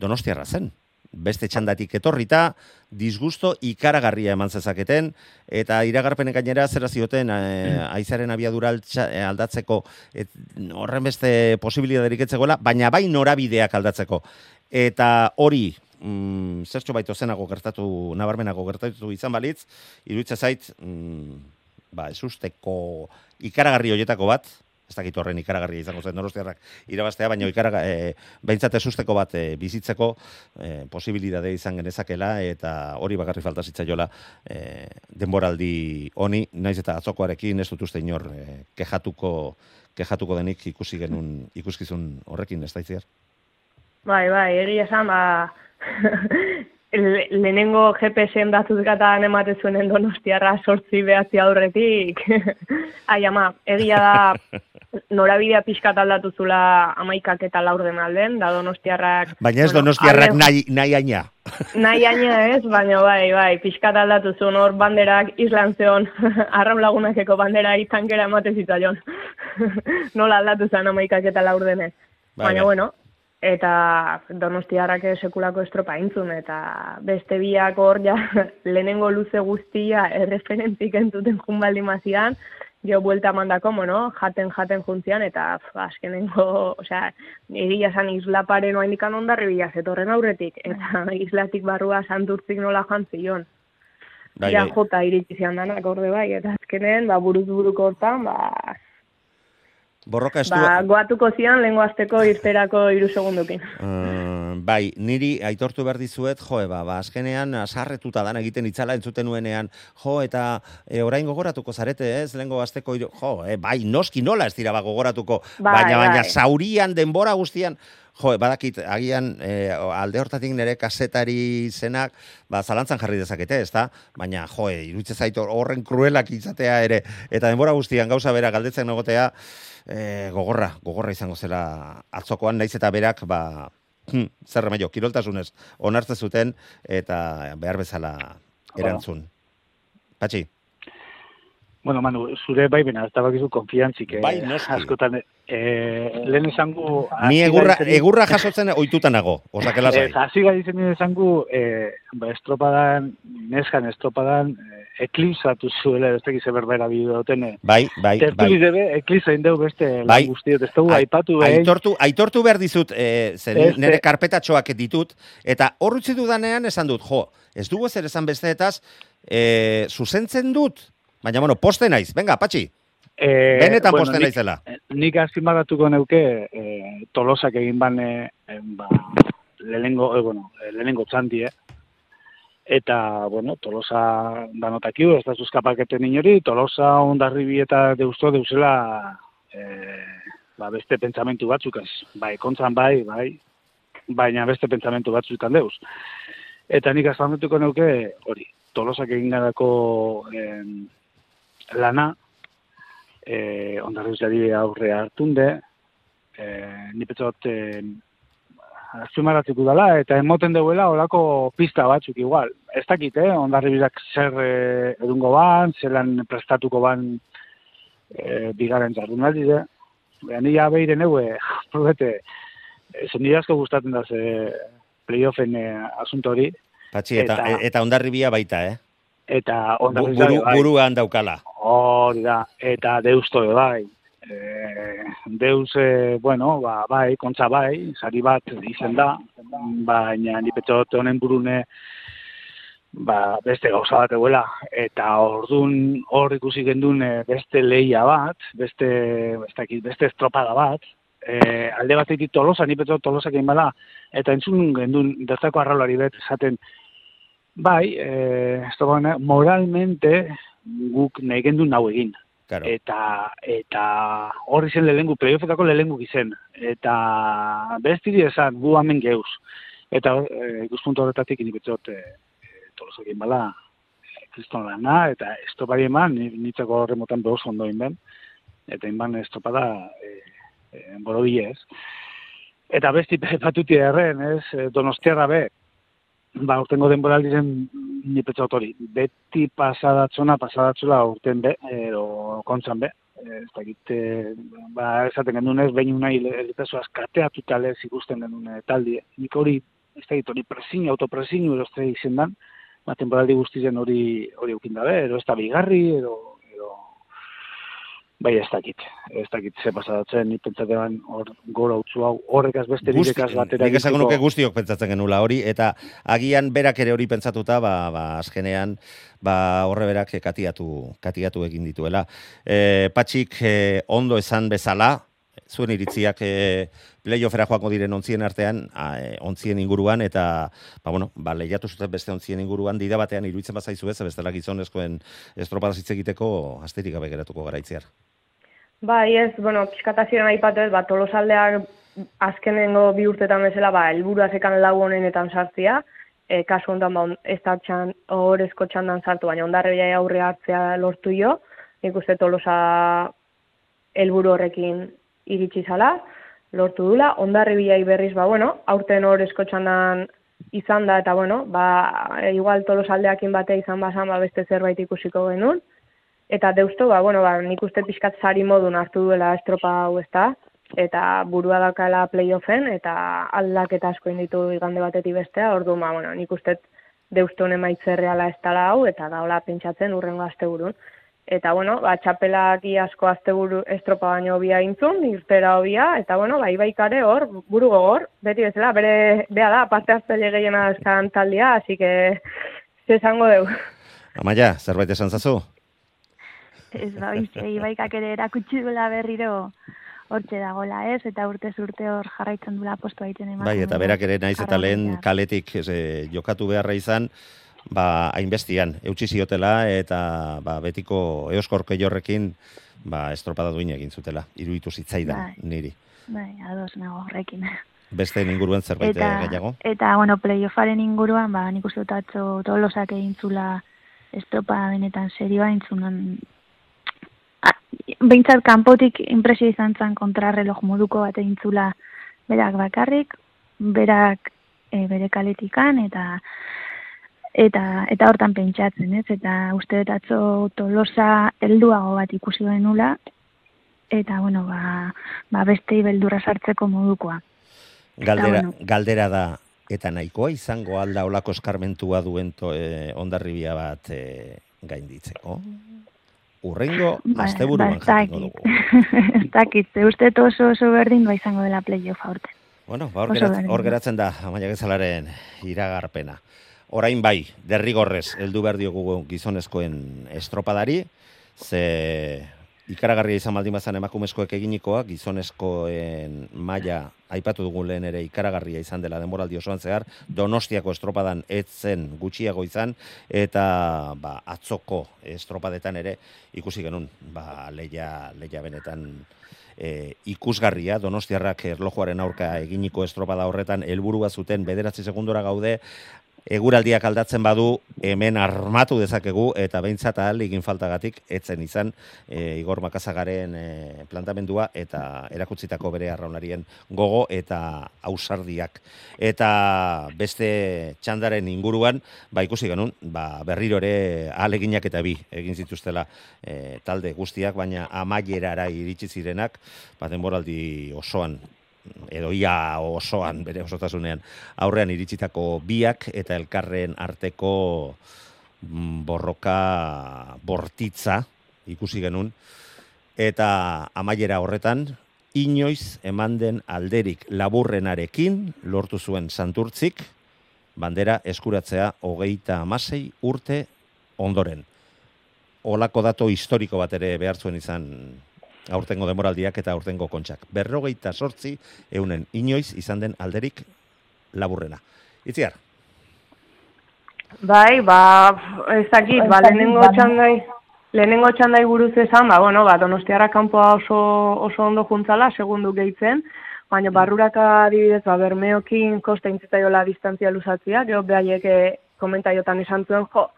donostiarra zen beste txandatik etorrita, disgusto ikaragarria eman zezaketen, eta iragarpenen gainera zera zioten e, aizaren abiadura eh, aldatzeko et, horren beste posibilidaderik etzegoela, baina bai norabideak aldatzeko. Eta hori, mm, zertxo baito zenago gertatu, nabarmenago gertatu izan balitz, iruditza zait, mm, ba, ez usteko ikaragarri horietako bat, ez dakit horren ikaragarria izango zen Donostiarrak irabaztea, baina ikaraga e, behintzat esusteko bat e, bizitzeko e, posibilidade izan genezakela eta hori bakarri falta zitzaiola e, denboraldi honi, naiz eta atzokoarekin ez dut uste inor e, kejatuko kejatuko denik ikusi genun ikuskizun horrekin ez daitziar. Bai, bai, egia esan, ba, lehenengo GPS-en datuz gatan ematen zuenen donostiarra sortzi behatzi aurretik. (laughs) Ai, ama, egia da (laughs) norabidea pixkat aldatu zula amaikak eta laur den alden, da donostiarrak... Baina ez donostiarrak nahi, nahi aina. (laughs) Nahi aina ez, baina bai, bai, pixkat aldatu zuen hor banderak islan zeon, arraun lagunakeko bandera itankera ematen zitzaion. Nola aldatu zen amaikak eta laur denez. Bai, baina, bai. bueno, eta donostiarrak sekulako estropa intzun, eta beste biak hor ja (laughs) lehenengo luze guztia erreferentik entzuten junbaldi mazian, jo buelta mandako, bueno, jaten jaten juntzian, eta azkenengo, osea, egia san islaparen oa indikan ondarri bila zetorren aurretik, eta islatik barrua santurtzik nola joan zion. Bai, ja, bai. jota iritsizian danak orde bai, eta azkenen, ba, buruz buruko hortan, ba, Borroka estu... Ba, goatuko zian, lengo azteko irterako iru segundukin. Uh, (laughs) bai, niri aitortu behar dizuet, jo, eba, ba, azkenean, asarretuta dan egiten itzala entzuten nuenean, jo, eta e, orain gogoratuko zarete, ez, lengo azteko iru, jo, e, bai, noski nola ez dira ba gogoratuko, bai, baina, baina, bai. zaurian, denbora guztian, Jo, badakit, agian e, alde hortatik nire kasetari zenak, ba, zalantzan jarri dezakete, ez da? Baina, jo, e, irutze zaitu horren kruelak izatea ere, eta denbora guztian gauza bera galdetzen nagotea, e, gogorra, gogorra izango zela atzokoan, naiz eta berak, ba, hm, zer remeio, kiroltasunez, onartze zuten, eta behar bezala erantzun. Patxi? Bueno, Manu, zure bai bena, ez da bakizu konfiantzik. Eh, bai, noski. Askotan, eh, lehen esangu... Ni egurra, egurra jasotzen oitutan nago, osakela zai. Eh, hasi gai zen esangu, eh, ba, estropadan, neskan estropadan, eh, eklipsatu zuela, ez tekize berbera bideo dutene. Bai, bai, bai. debe, eklipsa indeu beste bai. guztiot, ez dugu aipatu behar. Aitortu, aitortu behar dizut, eh, zen, este... nire karpetatxoak ditut, eta horrutzi dudanean esan dut, jo, ez dugu zer esan besteetaz, eh, zuzentzen dut, Baina, bueno, poste naiz. Venga, patxi. Eh, Benetan bueno, poste naizela. Nik azimagatuko neuke eh, tolosak egin bane eh, ba, lehenengo, eh, bueno, eh, lehenengo txanti, eh? Eta, bueno, tolosa danotakiu, ez da zuzkapaketen inori, tolosa ondarribi eta deusto deusela eh, ba, beste pentsamentu batzuk ez. Bai, kontzan bai, bai, baina beste pentsamentu batzuk deus. Eta nik azimagatuko neuke hori, tolosak egin gadako eh, lana, e, ondarrizari aurre hartunde, e, nipetzot, e, azumaratzeko dela, eta emoten deuela olako pista batzuk igual. Ez dakit, eh, ondarribirak zer e, edungo ban, zelan prestatuko ban e, bigaren jardunaldi, de. Baina nila behire neue, (laughs) probete, e, zen asko gustatzen da ze playoffen e, asuntori. Patxi, eta, eta, eta ondarribia baita, eh? Eta ondarribia bai. Buruan daukala. Hori da, eta deusto bai. E, deus, e, bueno, ba, bai, kontza bai, sari bat izen da, baina nipetzot honen burune ba, beste gauza bat egoela. Eta ordun hor ikusi gendun eh, beste leia bat, beste, ez dakit, beste estropada bat, e, alde batetik tolosa, ni petro tolosak egin bada, eta entzun gendun dertako arraulari bet, esaten, bai, e, estropada, moralmente guk nahi gendun nau egin. Claro. Eta, eta horri zen lehengu, playoffetako lehengu gizen. Eta bestiri esan, gu hemen geuz. Eta e, ikuspuntu horretatik inibetzot e, tolosak egin bala e, kriston lana, eta estopari eman, ni- nitzako horremotan behos ondo inben, eta inban estopada e, e, ez. Eta besti batuti erren, ez, e, donostiarra be, ba, urtengo denboraldiren ni pentsatu hori, beti pasadatzona, pasadatzula urten be, edo kontzan be, E, ez dakit, e, ba, esaten gendunez, behin unai elitazu askateatuta lez ikusten genuen e, taldi. Nik hori, ez dakit, hori presin, autopresin, edo ez da izendan, ba, temporaldi guztizen hori hori eukin dabe, edo ez da bigarri, edo, edo, bai ez dakit, ez dakit ze pasadatzen, ni pentsatean hor gora utzu hau, horrekaz beste Guzti, birekaz batera nik esango egiteko- nuke guztiok pentsatzen genula hori, eta agian berak ere hori pentsatuta, ba, ba azkenean, ba, horre berak katiatu, katiatu egin dituela. E, patxik eh, ondo esan bezala, zuen iritziak e, playoffera joango diren ontzien artean, a, e, ontzien inguruan, eta, ba, bueno, ba, lehiatu zuten beste ontzien inguruan, dida batean iruditzen bazaizu ez, bestela gizonezkoen estropadaz hitz egiteko, asterik gabe geratuko garaitziar. Bai, ez, bueno, pixkatazioan aipatu ez, ba, tolosaldeak azkenengo bi urtetan bezala, ba, helburua zekan lau honenetan sartzia, e, kasu honetan, ba, ez da txan, horrezko txandan sartu, baina ondarrebia aurre hartzea lortu jo, nik uste tolosa helburu horrekin iritsi zala, lortu dula, ondarribiai berriz, ba, bueno, aurten horrezko txandan izan da, eta bueno, ba, igual tolosaldeakin bate izan bazan, ba, beste zerbait ikusiko genuen, Eta deusto, ba, bueno, ba, nik uste pixkat sari modun hartu duela estropa hau ez da, eta burua dakala playoffen, eta aldaketa asko inditu igande batetik bestea, ordu, ba, bueno, nik uste deusto honen maitze reala ez dala hau, eta daola pentsatzen urrengo asteburun. Eta, bueno, ba, txapelak asko asteburu estropa baino hobia intzun, irtera hobia, eta, bueno, ba, ibaikare hor, buru gogor, beti bezala, bere, bea da, parte hartzaile gehiena eskan taldia, así que, ze esango deu. Amaia, zerbait esan zazu? Ez ba, ibaikak ere erakutsi duela berriro hortxe dagola ez, eta urte urte hor jarraitzen duela postu egiten ematen. Bai, eta berak ere naiz eta lehen kaletik ez, eh, jokatu beharra izan, ba, hainbestian, eutxi ziotela, eta ba, betiko eoskorke jorrekin, ba, estropada duin egin zutela, iruditu zitzaidan, Bai. niri. Bai, ados nago horrekin. Beste inguruan zerbait Eta, eh, gehiago? eta, bueno, playoffaren inguruan, ba, nik uste dut atzo tolosak egin zula estropa benetan serioa intzunan. Behintzat kanpotik impresio izan zen kontrarreloj moduko bat egin zula berak bakarrik, berak e, bere kaletikan, eta eta eta hortan pentsatzen, ez? Eta uste dut atzo tolosa helduago bat ikusi genula, eta, bueno, ba, ba beste beldurra sartzeko modukoa. Galdera, bueno. galdera da, eta nahikoa izango alda olako eskarmentua duen to, eh, ondarribia bat eh, gainditzeko? Urrengo, Ba- asteburuan ba, dugu. (laughs) ez dakit, ze uste oso oso berdin ba izango dela playoff aurten. Bueno, ba, hor, Oso gerat, berdin. hor geratzen da, Amaia Gezalaren iragarpena. Orain bai, derrigorrez, heldu behar diogu gizonezkoen estropadari, ze ikaragarria izan baldin bazan emakumezkoek eginikoa, gizonezkoen maila aipatu dugu lehen ere ikaragarria izan dela denboraldi osoan zehar, donostiako estropadan etzen gutxiago izan, eta ba, atzoko estropadetan ere ikusi genuen, ba, leia, leia benetan e, ikusgarria, donostiarrak erlojuaren aurka eginiko estropada horretan helburua zuten bederatzi segundora gaude, eguraldiak aldatzen badu hemen armatu dezakegu eta behintzat ahal egin faltagatik etzen izan e, Igor Makazagaren e, plantamendua eta erakutsitako bere arraunarien gogo eta ausardiak. Eta beste txandaren inguruan, ba ikusi genuen, ba berriro ere ahaleginak eta bi egin zituztela e, talde guztiak, baina amaierara iritsi zirenak, ba denboraldi osoan edo ia osoan bere osotasunean aurrean iritsitako biak eta elkarren arteko mm, borroka bortitza ikusi genuen eta amaiera horretan inoiz eman den alderik laburrenarekin lortu zuen santurtzik bandera eskuratzea hogeita amasei urte ondoren. Olako dato historiko bat ere behar zuen izan aurtengo demoraldiak eta aurtengo kontxak. Berrogeita sortzi eunen inoiz izan den alderik laburrena. Itziar, Bai, ba, ez dakit, ba, lehenengo txandai, lehenengo txandai buruz esan, ba, bueno, ba, donostiara kanpoa oso, oso ondo juntzala, segundu gehitzen, baina barruraka adibidez, ba, bermeokin kosta intzitaiola distantzia luzatzia, gero behaiek eh, komentaiotan esan zuen, jo,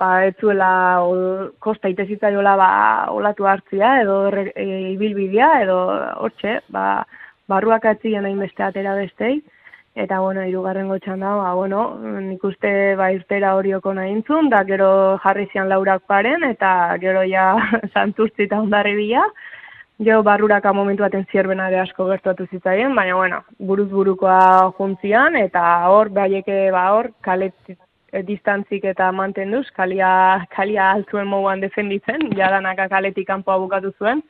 ba, ez zuela ol, kosta itezitzaiola ba, olatu hartzia, edo e, ibilbidea, edo hortxe, ba, barruak atzien hain beste atera bestei, Eta, bueno, irugarren gotxan da, ba, bueno, nik uste ba, irtera horioko nahintzun, da gero jarri zian laurak paren, eta gero ja (laughs) santurtzi eta ondarri bila. Gero barruraka momentu baten zierbena ere asko gertuatu zitzaien, baina, bueno, buruz burukoa juntzian, eta hor, behaieke, ba, hor, kalet eh, distantzik eta mantenduz, kalia, kalia altzuen moguan defenditzen, jadanaka kaletik kanpoa bukatu zuen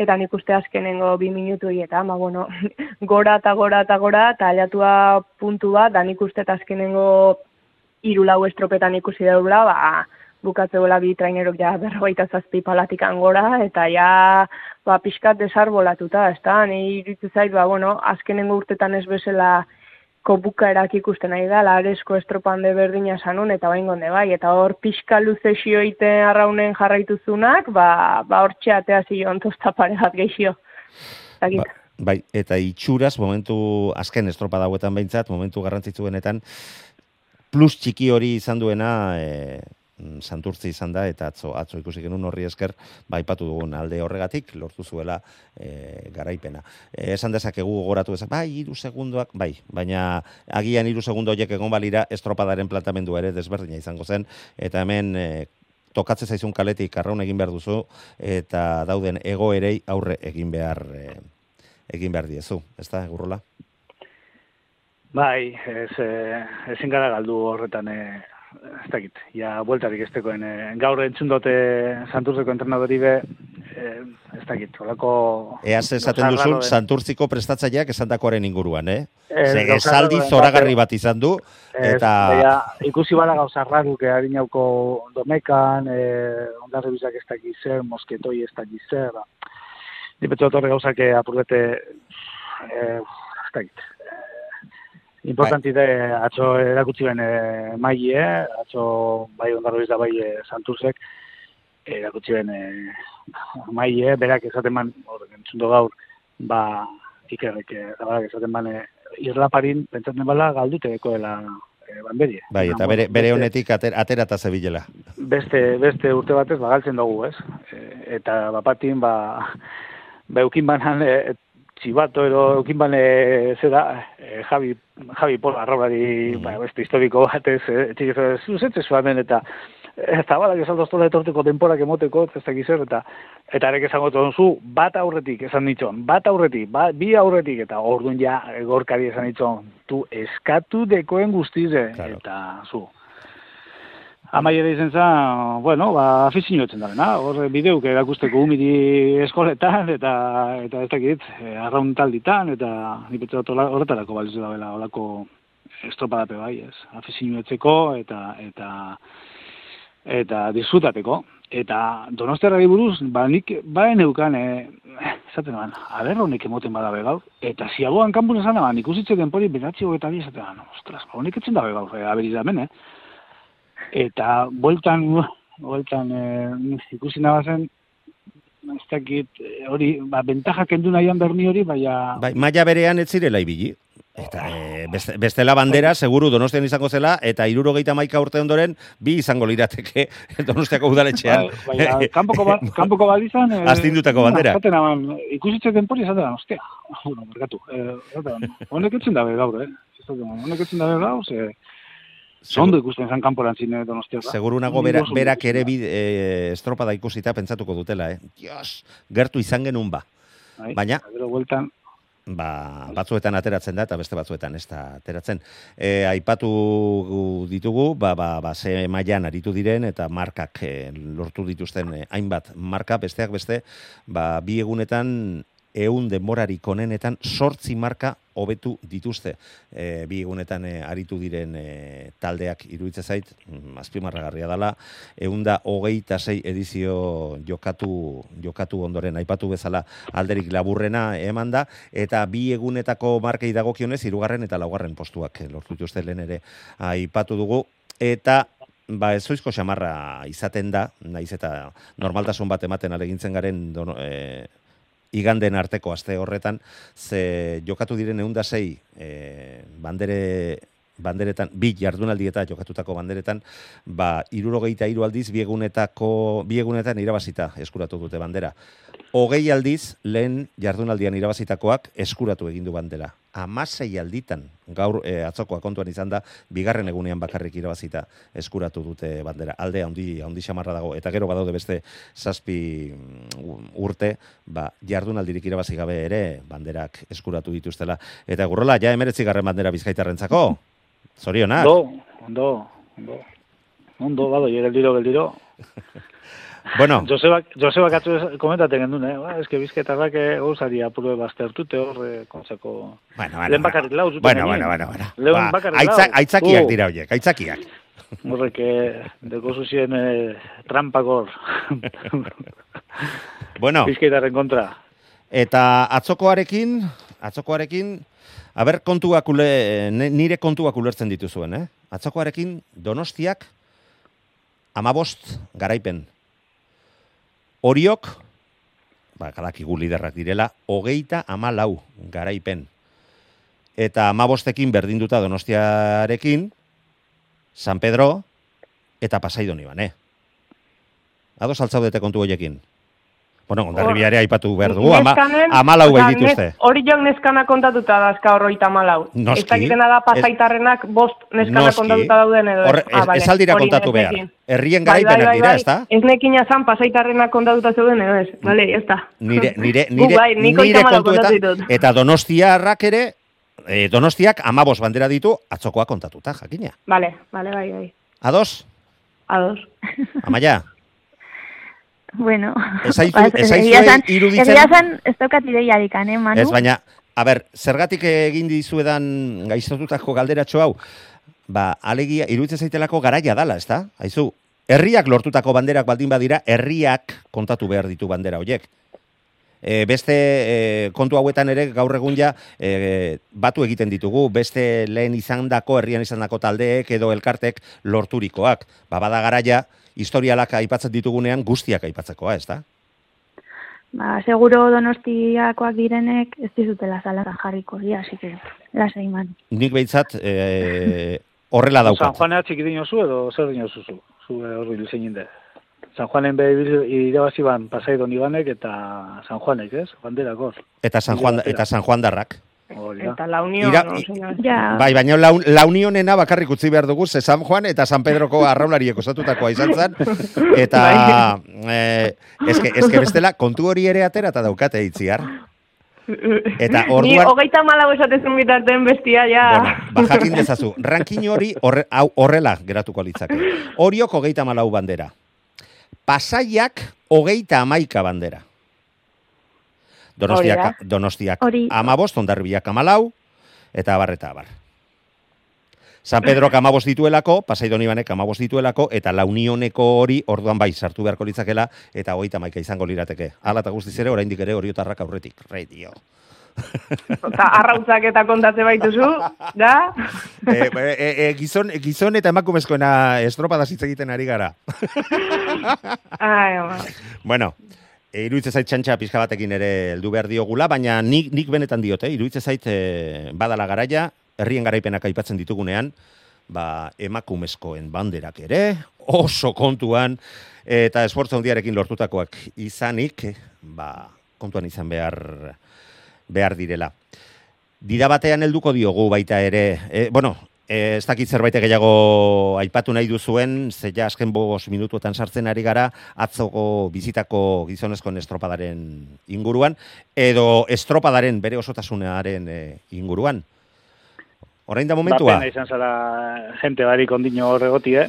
eta nik uste azkenengo bi minutu hietan, ba, bueno, (laughs) gora eta gora eta gora, eta aliatua puntu bat, da nik uste eta azkenengo hiru lau estropetan ikusi daula, ba, bukatzeuela bi trainerok ja berrogeita zazpi palatikan gora, eta ja, ba, pixkat desarbolatuta, ez da, iruditu zait, ba, bueno, azkenengo urtetan ez bezala, kobukaerak ikusten nahi da, laresko estropande berdina sanun, eta bain gonde bai, eta hor pixka luze xioite arraunen jarraituzunak, ba, ba hor txeatea zion tosta pare bat geixio. Ba, bai, eta itxuraz, momentu azken estropa dauetan behintzat, momentu garrantzitsuenetan, plus txiki hori izan duena, e, santurtzi izan da eta atzo atzo ikusi genuen horri esker baipatu ba, dugun alde horregatik lortu zuela e, garaipena. E, esan dezakegu gogoratu ezak, bai, hiru segundoak, bai, baina agian hiru segundo horiek egon balira estropadaren plantamendua ere desberdina izango zen eta hemen e, tokatze zaizun kaletik arraun egin behar duzu eta dauden egoerei aurre egin behar e, egin behar diezu, ezta, egurrola? Bai, ez, ezin gara galdu horretan eh, ez dakit, ja, bueltarik estekoen, e, gaur entzun dote Santurtzeko entrenadori be, e, ez dakit, holako... Eaz esaten duzun, Santurtziko prestatzaileak esan dakoaren inguruan, eh? Ze, esaldi zoragarri bat izan du, eta... Ja, ikusi bala gauza raruk, harinauko domekan, e, ondarri bizak ez dakit zer, mosketoi ez dakit zer, ba. Nipetzu horre gauzak apurrete, e, ez dakit, Importanti bai. atzo erakutsi ben e, maile, atzo bai ondarro da bai e, santurzek, erakutsi ben e, maile, berak esaten man, hor, entzundu gaur, ba, ikerrek, e, esaten man, e, irlaparin, pentsatzen bala, galdute dekoela e, banderie. Bai, eta bere, bere honetik ater, aterata zebilela. Beste, beste urte batez, bagaltzen dugu, ez? E, eta bapatin, ba, (laughs) beukin banan, e, txibato edo eukin bane zera, e, Javi, Javi Pola arrobari, mm. ba, beste historiko batez, e, txik ez zuzetze zuen eta ez da bala, esaldo etorteko denporak emoteko, ez da gizer, eta eta arek esango zu, bat aurretik esan ditxon, bat aurretik, ba, bi aurretik, eta orduan ja, gorkari esan ditxon, tu eskatu dekoen guztize, claro. eta zu, Amaiera izen zen, bueno, ba, afizio etzen dara, hor bideuk erakusteko umiri eskoletan, eta, eta ez dakit, e, arraun talditan, eta nipetze dut horretarako balizu da bela, horako estropadape bai, ez, afizio etzeko, eta, eta, eta disfrutateko. Eta donostiarra buruz, ba, nik, ba, neukan, e, esaten ban, aberro nik emoten badabe gaur, eta ziagoan kanpun esan da, nik usitzen denpori, beratzi hogeta bi, esaten ban, ostras, ba, honik etzen dabe gaur, e, aberiz da eh? Eta bueltan bueltan e, ikusi nabazen ez dakit eh, hori ba bentaja kendu nahian berni hori baina bai maila berean ez zirela ibili. Eta e, beste, bestela bandera seguru Donostian izango zela eta 71 urte ondoren bi izango lirateke (laughs) Donostiako udaletxean. Bai, baina (laughs) kanpoko ba, kanpoko balizan e, astindutako bandera. ikusitzen denpori esaten da ostia bueno merkatu eh honek etzen da gaur eh honek etzen da gaur ze Zondo ikusten zan kanporan zine donostia. Seguru nago bera, berak ere bi, e, estropada ikusita pentsatuko dutela, eh? Dios, gertu izan genuen ba. Ai, Baina, bueltan, ba, batzuetan ateratzen da eta beste batzuetan ez da ateratzen. E, aipatu ditugu, ba, ba, ba, ze maian aritu diren eta markak e, lortu dituzten e, hainbat marka, besteak beste, ba, bi egunetan eun denborarik onenetan sortzi marka hobetu dituzte. E, bi egunetan e, aritu diren e, taldeak iruditza zait, mm, azpimarragarria dela, eunda hogeita sei edizio jokatu, jokatu ondoren, aipatu bezala alderik laburrena eman da, eta bi egunetako markei dagokionez, hirugarren eta laugarren postuak lortu dituzte lehen ere aipatu dugu, eta ba ez oizko xamarra izaten da, naiz eta normaltasun bat ematen alegintzen garen dono, e, iganden arteko aste horretan, ze jokatu diren egun da sei e, bandere, banderetan, bi jardunaldieta jokatutako banderetan, ba, irurogeita hiru aldiz, biegunetako, biegunetan irabazita eskuratu dute bandera. Hogei aldiz, lehen jardunaldian irabazitakoak eskuratu egin du bandera. Amasei alditan, gaur e, atzokoa kontuan izan da, bigarren egunean bakarrik irabazita eskuratu dute bandera. Alde handi, handi xamarra dago, eta gero badaude beste zazpi mm, urte, ba, jardunaldirik irabazi gabe ere banderak eskuratu dituztela. Eta gurrola, ja emeretzi garren bandera bizkaitarrentzako? Zorionak? Ondo, ondo, ondo. Ondo, bado, geldiro, geldiro. (laughs) Bueno, Joseba, Joseba katzu komentaten gendun, eh? Ba, eske bizketarrak gauzari apurue baztertute hor, eh, kontzeko... bueno, bueno, Lehen bakarrik lau bueno, bueno, bueno, bueno. Lehen Ba, bakarrik aitza- lau. aitzakiak Uh. dira horiek, aitzakiak. (laughs) Horrek, eh, deko zuzien eh, trampakor. Bueno, Bizkaitarren kontra. Eta atzokoarekin, atzokoarekin, aber kontuak ule, ne- nire kontuak ulertzen dituzuen, eh? Atzokoarekin donostiak amabost garaipen. Oriok, ba, kadakigu liderrak direla, hogeita amalau garaipen. Eta amabostekin berdinduta donostiarekin, San Pedro eta Pasaidon iban, eh? Ados altzaudete kontu hoiekin. Bueno, ondarribia ere aipatu behar dugu, ama, amalau osea, behi dituzte. Hori joan neskana kontatuta dazka horroita malau. Noski. Ez dakitena da pasaitarrenak bost neskana Noski. kontatuta dauden edo. ez? Horre, Ah, ez, bale. ez Hori kontatu ez behar. nekin. Herrien Bai, garaipenak bai, dira, bai. ez da? Ez nekina zan pasaitarrenak kontatuta zeuden edo ez. Bale, ez da. Nire, (laughs) nire, nire, bai, nire kontuetan, eta donostiarrak ere, e, donostiak amabos bandera ditu, atzokoa kontatuta, jakina. Bale, bale, bai, bai. Ados, Ados. amaia, (laughs) Bueno, Esaizu- ba, esaizue egia esan- iruditzen- egia esan ez daukat ideiarik, eh, Manu? ez baina, a ber, zergatik egin dizuedan gaiztotutako galderatxo hau, ba, alegia, iruditzen zaitelako garaia dala, ez da? Haizu, herriak lortutako banderak baldin badira, herriak kontatu behar ditu bandera hoiek. E, beste e, kontu hauetan ere gaur egun ja e, batu egiten ditugu, beste lehen izandako, herrian izandako taldeek edo elkartek lorturikoak. Ba, bada garaia, historialak aipatzen ditugunean guztiak aipatzekoa, ez da? Ba, seguro donostiakoak direnek ez dizutela zalantzan jarriko dira, así que lasai man. Nik behintzat e, horrela San daukat. Juanea txiki dinozu edo zer dinozu zu? Zu eh, horri zein de. San Juanen be irabazi ban Pasaidon Ibanek eta San Juanek, ez? Banderakor. Eta San Juan, eta San Juan darrak. Eta la unión, Ira- no. Ja, Bai, baina la, la unionena bakarrik utzi behar dugu, ze San Juan eta San Pedroko (laughs) arraulariek osatutakoa izan zen, eta eh, eske, eske bestela kontu hori ere atera eta daukate itziar. Eta Ni orduan, hogeita malau esatezun bitarten bestia, ja. bueno, ba, jakin dezazu, ranking hori horre, horrela geratuko litzake. Oriok hogeita malau bandera. Pasaiak hogeita amaika bandera. Donostiak, Hori donostiak Hori- amabost, ondarribiak amalau, eta abar eta abar. San Pedro amabost dituelako, Pasaidon Ibanek amabost dituelako, eta launioneko hori orduan bai sartu beharko litzakela, eta hogeita maika izango lirateke. Hala eta guztiz ere, oraindik ere oriotarrak aurretik. Radio. Eta arrautzak eta kontatze baituzu, da? e, e, e, gizon, gizon eta emakumezkoena estropada hitz egiten ari gara. Ai, ama. Bueno, e, iruditzen zait txantxa pixka batekin ere heldu behar diogula, baina nik, nik benetan diote, iruditzen zait e, badala garaia, herrien garaipenak aipatzen ditugunean, ba, emakumezkoen banderak ere, oso kontuan, eta esfortzu handiarekin lortutakoak izanik, ba, kontuan izan behar, behar direla. Dida batean helduko diogu baita ere, e, bueno, ez dakit zerbait gehiago aipatu nahi duzuen, ze ja azken bos minutuetan sartzen ari gara, atzoko bizitako gizonezkoen estropadaren inguruan, edo estropadaren bere osotasunearen e, inguruan. Orain da momentua? Ba, pena izan zara jente barik ondino horregoti, eh?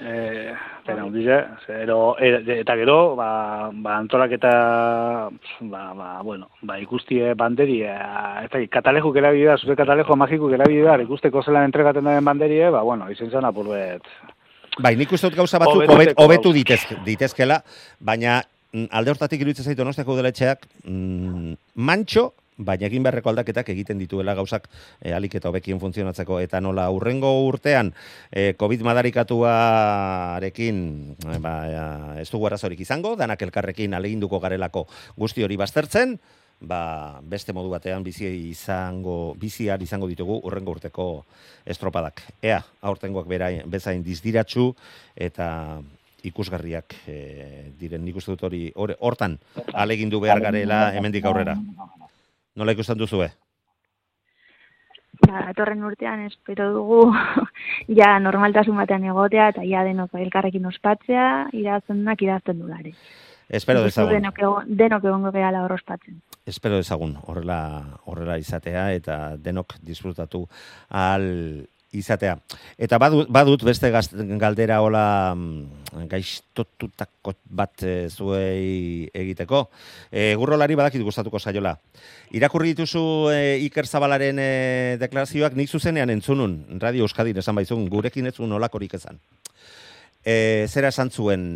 Da. Eh, pena dize, zero, e- eta gero, ba, ba antolaketa, ba, ba, bueno, ba, ikustie banderie, eta katalejuk erabidea, zure katalejo magikuk erabidea, ikusteko zelan entregaten den banderie, ba, bueno, izen zen apurbet. Bai, nik uste dut gauza batzuk hobetu gauza. ditezk, ditezkela, baina mm, alde hortatik iruditzen zaitu donostiako udaletxeak mm, mantxo, baina egin beharreko aldaketak egiten dituela gauzak e, alik eta hobekien funtzionatzeko. Eta nola, urrengo urtean, e, COVID madarikatuarekin e, ba, e, ez dugu arazorik izango, danak elkarrekin aleginduko garelako guzti hori baztertzen, ba, beste modu batean bizi izango biziar izango ditugu urrengo urteko estropadak. Ea, aurtengoak berain, bezain dizdiratsu eta ikusgarriak e, diren nik uste dut hori hor- hortan alegindu behar garela hemendik aurrera. Nola ikusten duzue? Ba, etorren urtean espero dugu (laughs) ja normaltasun batean egotea eta ja denok elkarrekin ospatzea, irazten dunak irazten dulare. Espero dezagun. Denok, ego- denok egongo gehala hor ospatzen. espero dezagun horrela horrela izatea eta denok disfrutatu al izatea. Eta badut, badut beste gaz, galdera hola mm, gaiztotutako bat e, zuei egiteko. E, gurrolari badakit gustatuko saiola. Irakurri dituzu e, Iker Zabalaren e, deklarazioak nik zuzenean entzunun, Radio Euskadin esan baizun, gurekin ez zuen olakorik ezan. E, zera esan zuen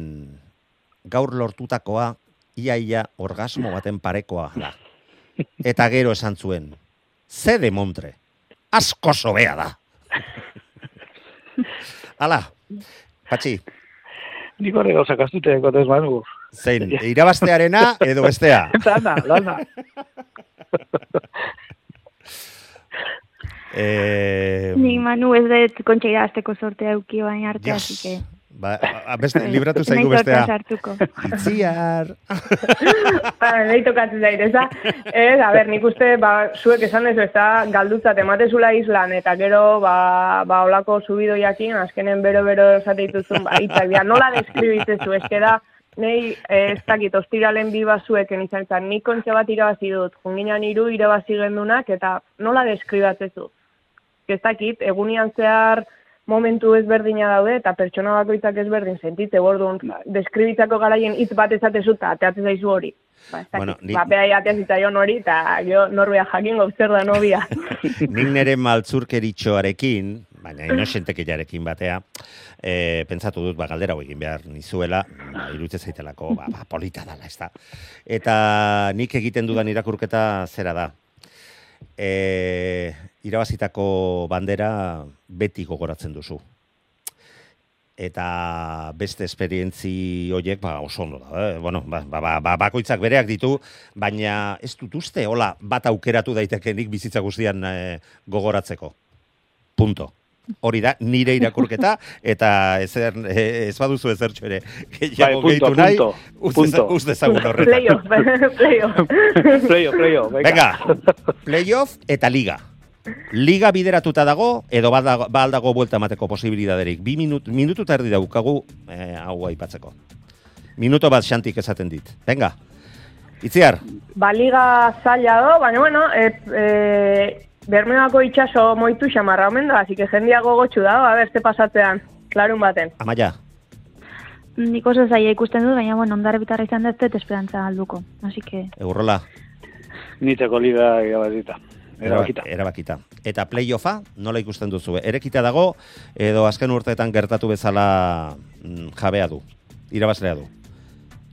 gaur lortutakoa iaia orgasmo baten parekoa da. Eta gero esan zuen, ze de montre, asko sobea da. Hala, patxi, Nik horre gauzak astute ekotez manu. zein, irabaztearena edo bestea. (laughs) Lana, lana. Eh, Nik manu ez dut kontxa irazteko sortea euki baina arte, Dios. así que... ba, a- beste, (laughs) libratu zaigu bestea. Itziar. (laughs) Ba, nahi tokatzen zait, ez da? Ez, a ber, nik uste, ba, zuek esan ez, ez da, galdutzat ematezula islan, eta gero, ba, ba, olako subidoiakin, azkenen bero-bero esate dituzun, ba, itzak dira, nola deskribitzezu, ez da, Nei, ez dakit, ostiralen bi bazueken izan zen, nik kontxe bat irabazi dut, junginan hiru irabazi gendunak, eta nola deskribatzezu? Ez dakit, egunian zehar momentu ezberdina daude, eta pertsona bakoitzak ezberdin sentitze, orduan, deskribitzako garaien hitz bat ezatezu, eta ateatzen zaizu hori. Ba, ez Bueno, ni- ba, zitzaion hori, eta jo norbea jakingo zer da nobia. (laughs) Nik nire maltzurkeritxoarekin, baina inosentekiarekin batea, e, pentsatu dut, ba, galdera egin behar nizuela, ba, irutze zaitelako, ba, ba, polita dala, ez da. Eta nik egiten dudan irakurketa zera da. E, irabazitako bandera beti gogoratzen duzu. Eta beste esperientzi horiek ba, oso ondo da. Eh? Bueno, ba, ba, ba, ba, bakoitzak bereak ditu, baina ez dut uste, hola, bat aukeratu daitekenik bizitza guztian eh, gogoratzeko. Punto. Hori da, nire irakurketa, (laughs) eta ezer, eh, ez baduzu ezertxo ere, gehiago Bai, punto, gehitu nahi, punto, uste, punto. uste zagun horretan. Playoff, (laughs) playoff. Playo, playo, Venga, playoff eta liga. Liga bideratuta dago, edo ba dago, ba aldago buelta emateko posibilidaderik. Bi minut, minutu eta erdi daukagu eh, hau aipatzeko. Minuto bat xantik esaten dit. Venga, itziar, Ba, liga zaila do, baina, bueno, e, e, Bermeoako itxaso moitu xamarra omen da, así que jendia gogotxu da, a ber, ze pasatzean, klarun baten. amaia. Nik oso zaila ikusten dut, baina, bueno, ondare bitarra izan dut, esperantza galduko. Así que, Eurrola, Niteko liga irabazita. Erabakita. erabakita. Eta playoffa, nola ikusten duzu? Erekita dago, edo azken urteetan gertatu bezala mm, jabea du, irabazlea du.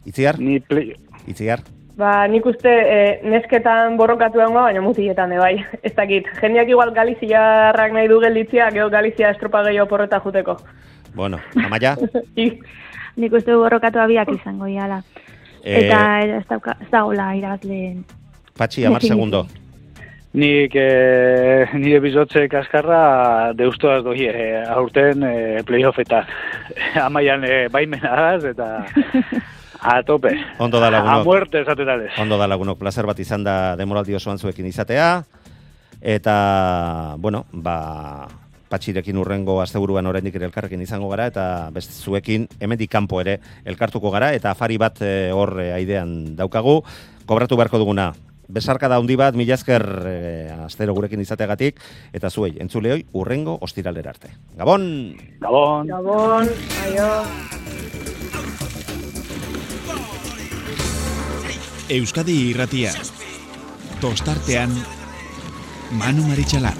Itziar, Ni play, itziar. Ba, nik uste e, nesketan borrokatu dagoa, baina mutietan de bai. (laughs) Ez dakit, jendeak igual Galiziarrak nahi du gelditzea, gero Galizia estropa gehiago porreta juteko. Bueno, amaia. (laughs) Nik uste borrokatu abiak izango iala. Eh, Eta ez, dauka, ez dagoela irabazleen. Patxi, amar segundo. Nik eh, nire bizotze kaskarra deustoaz doi eh, aurten eh, playoffetan. (laughs) Amaian eh, baimenaz eta (laughs) a tope. Ondo da A lagunok. muerte esatetales. Ondo da lagunok, placer bat izan da demoraldi osoan zuekin izatea. Eta, bueno, ba, patxirekin urrengo asteburuan oraindik ere elkarrekin izango gara, eta beste zuekin hemendik kanpo ere elkartuko gara, eta afari bat hor eh, aidean daukagu, kobratu beharko duguna besarka da handi bat, mila esker e, astero gurekin izateagatik, eta zuei, entzuleoi, urrengo ostiralera arte. Gabon! Gabon! Gabon! Aio! Euskadi irratia. Tostartean, Manu Maritxalar.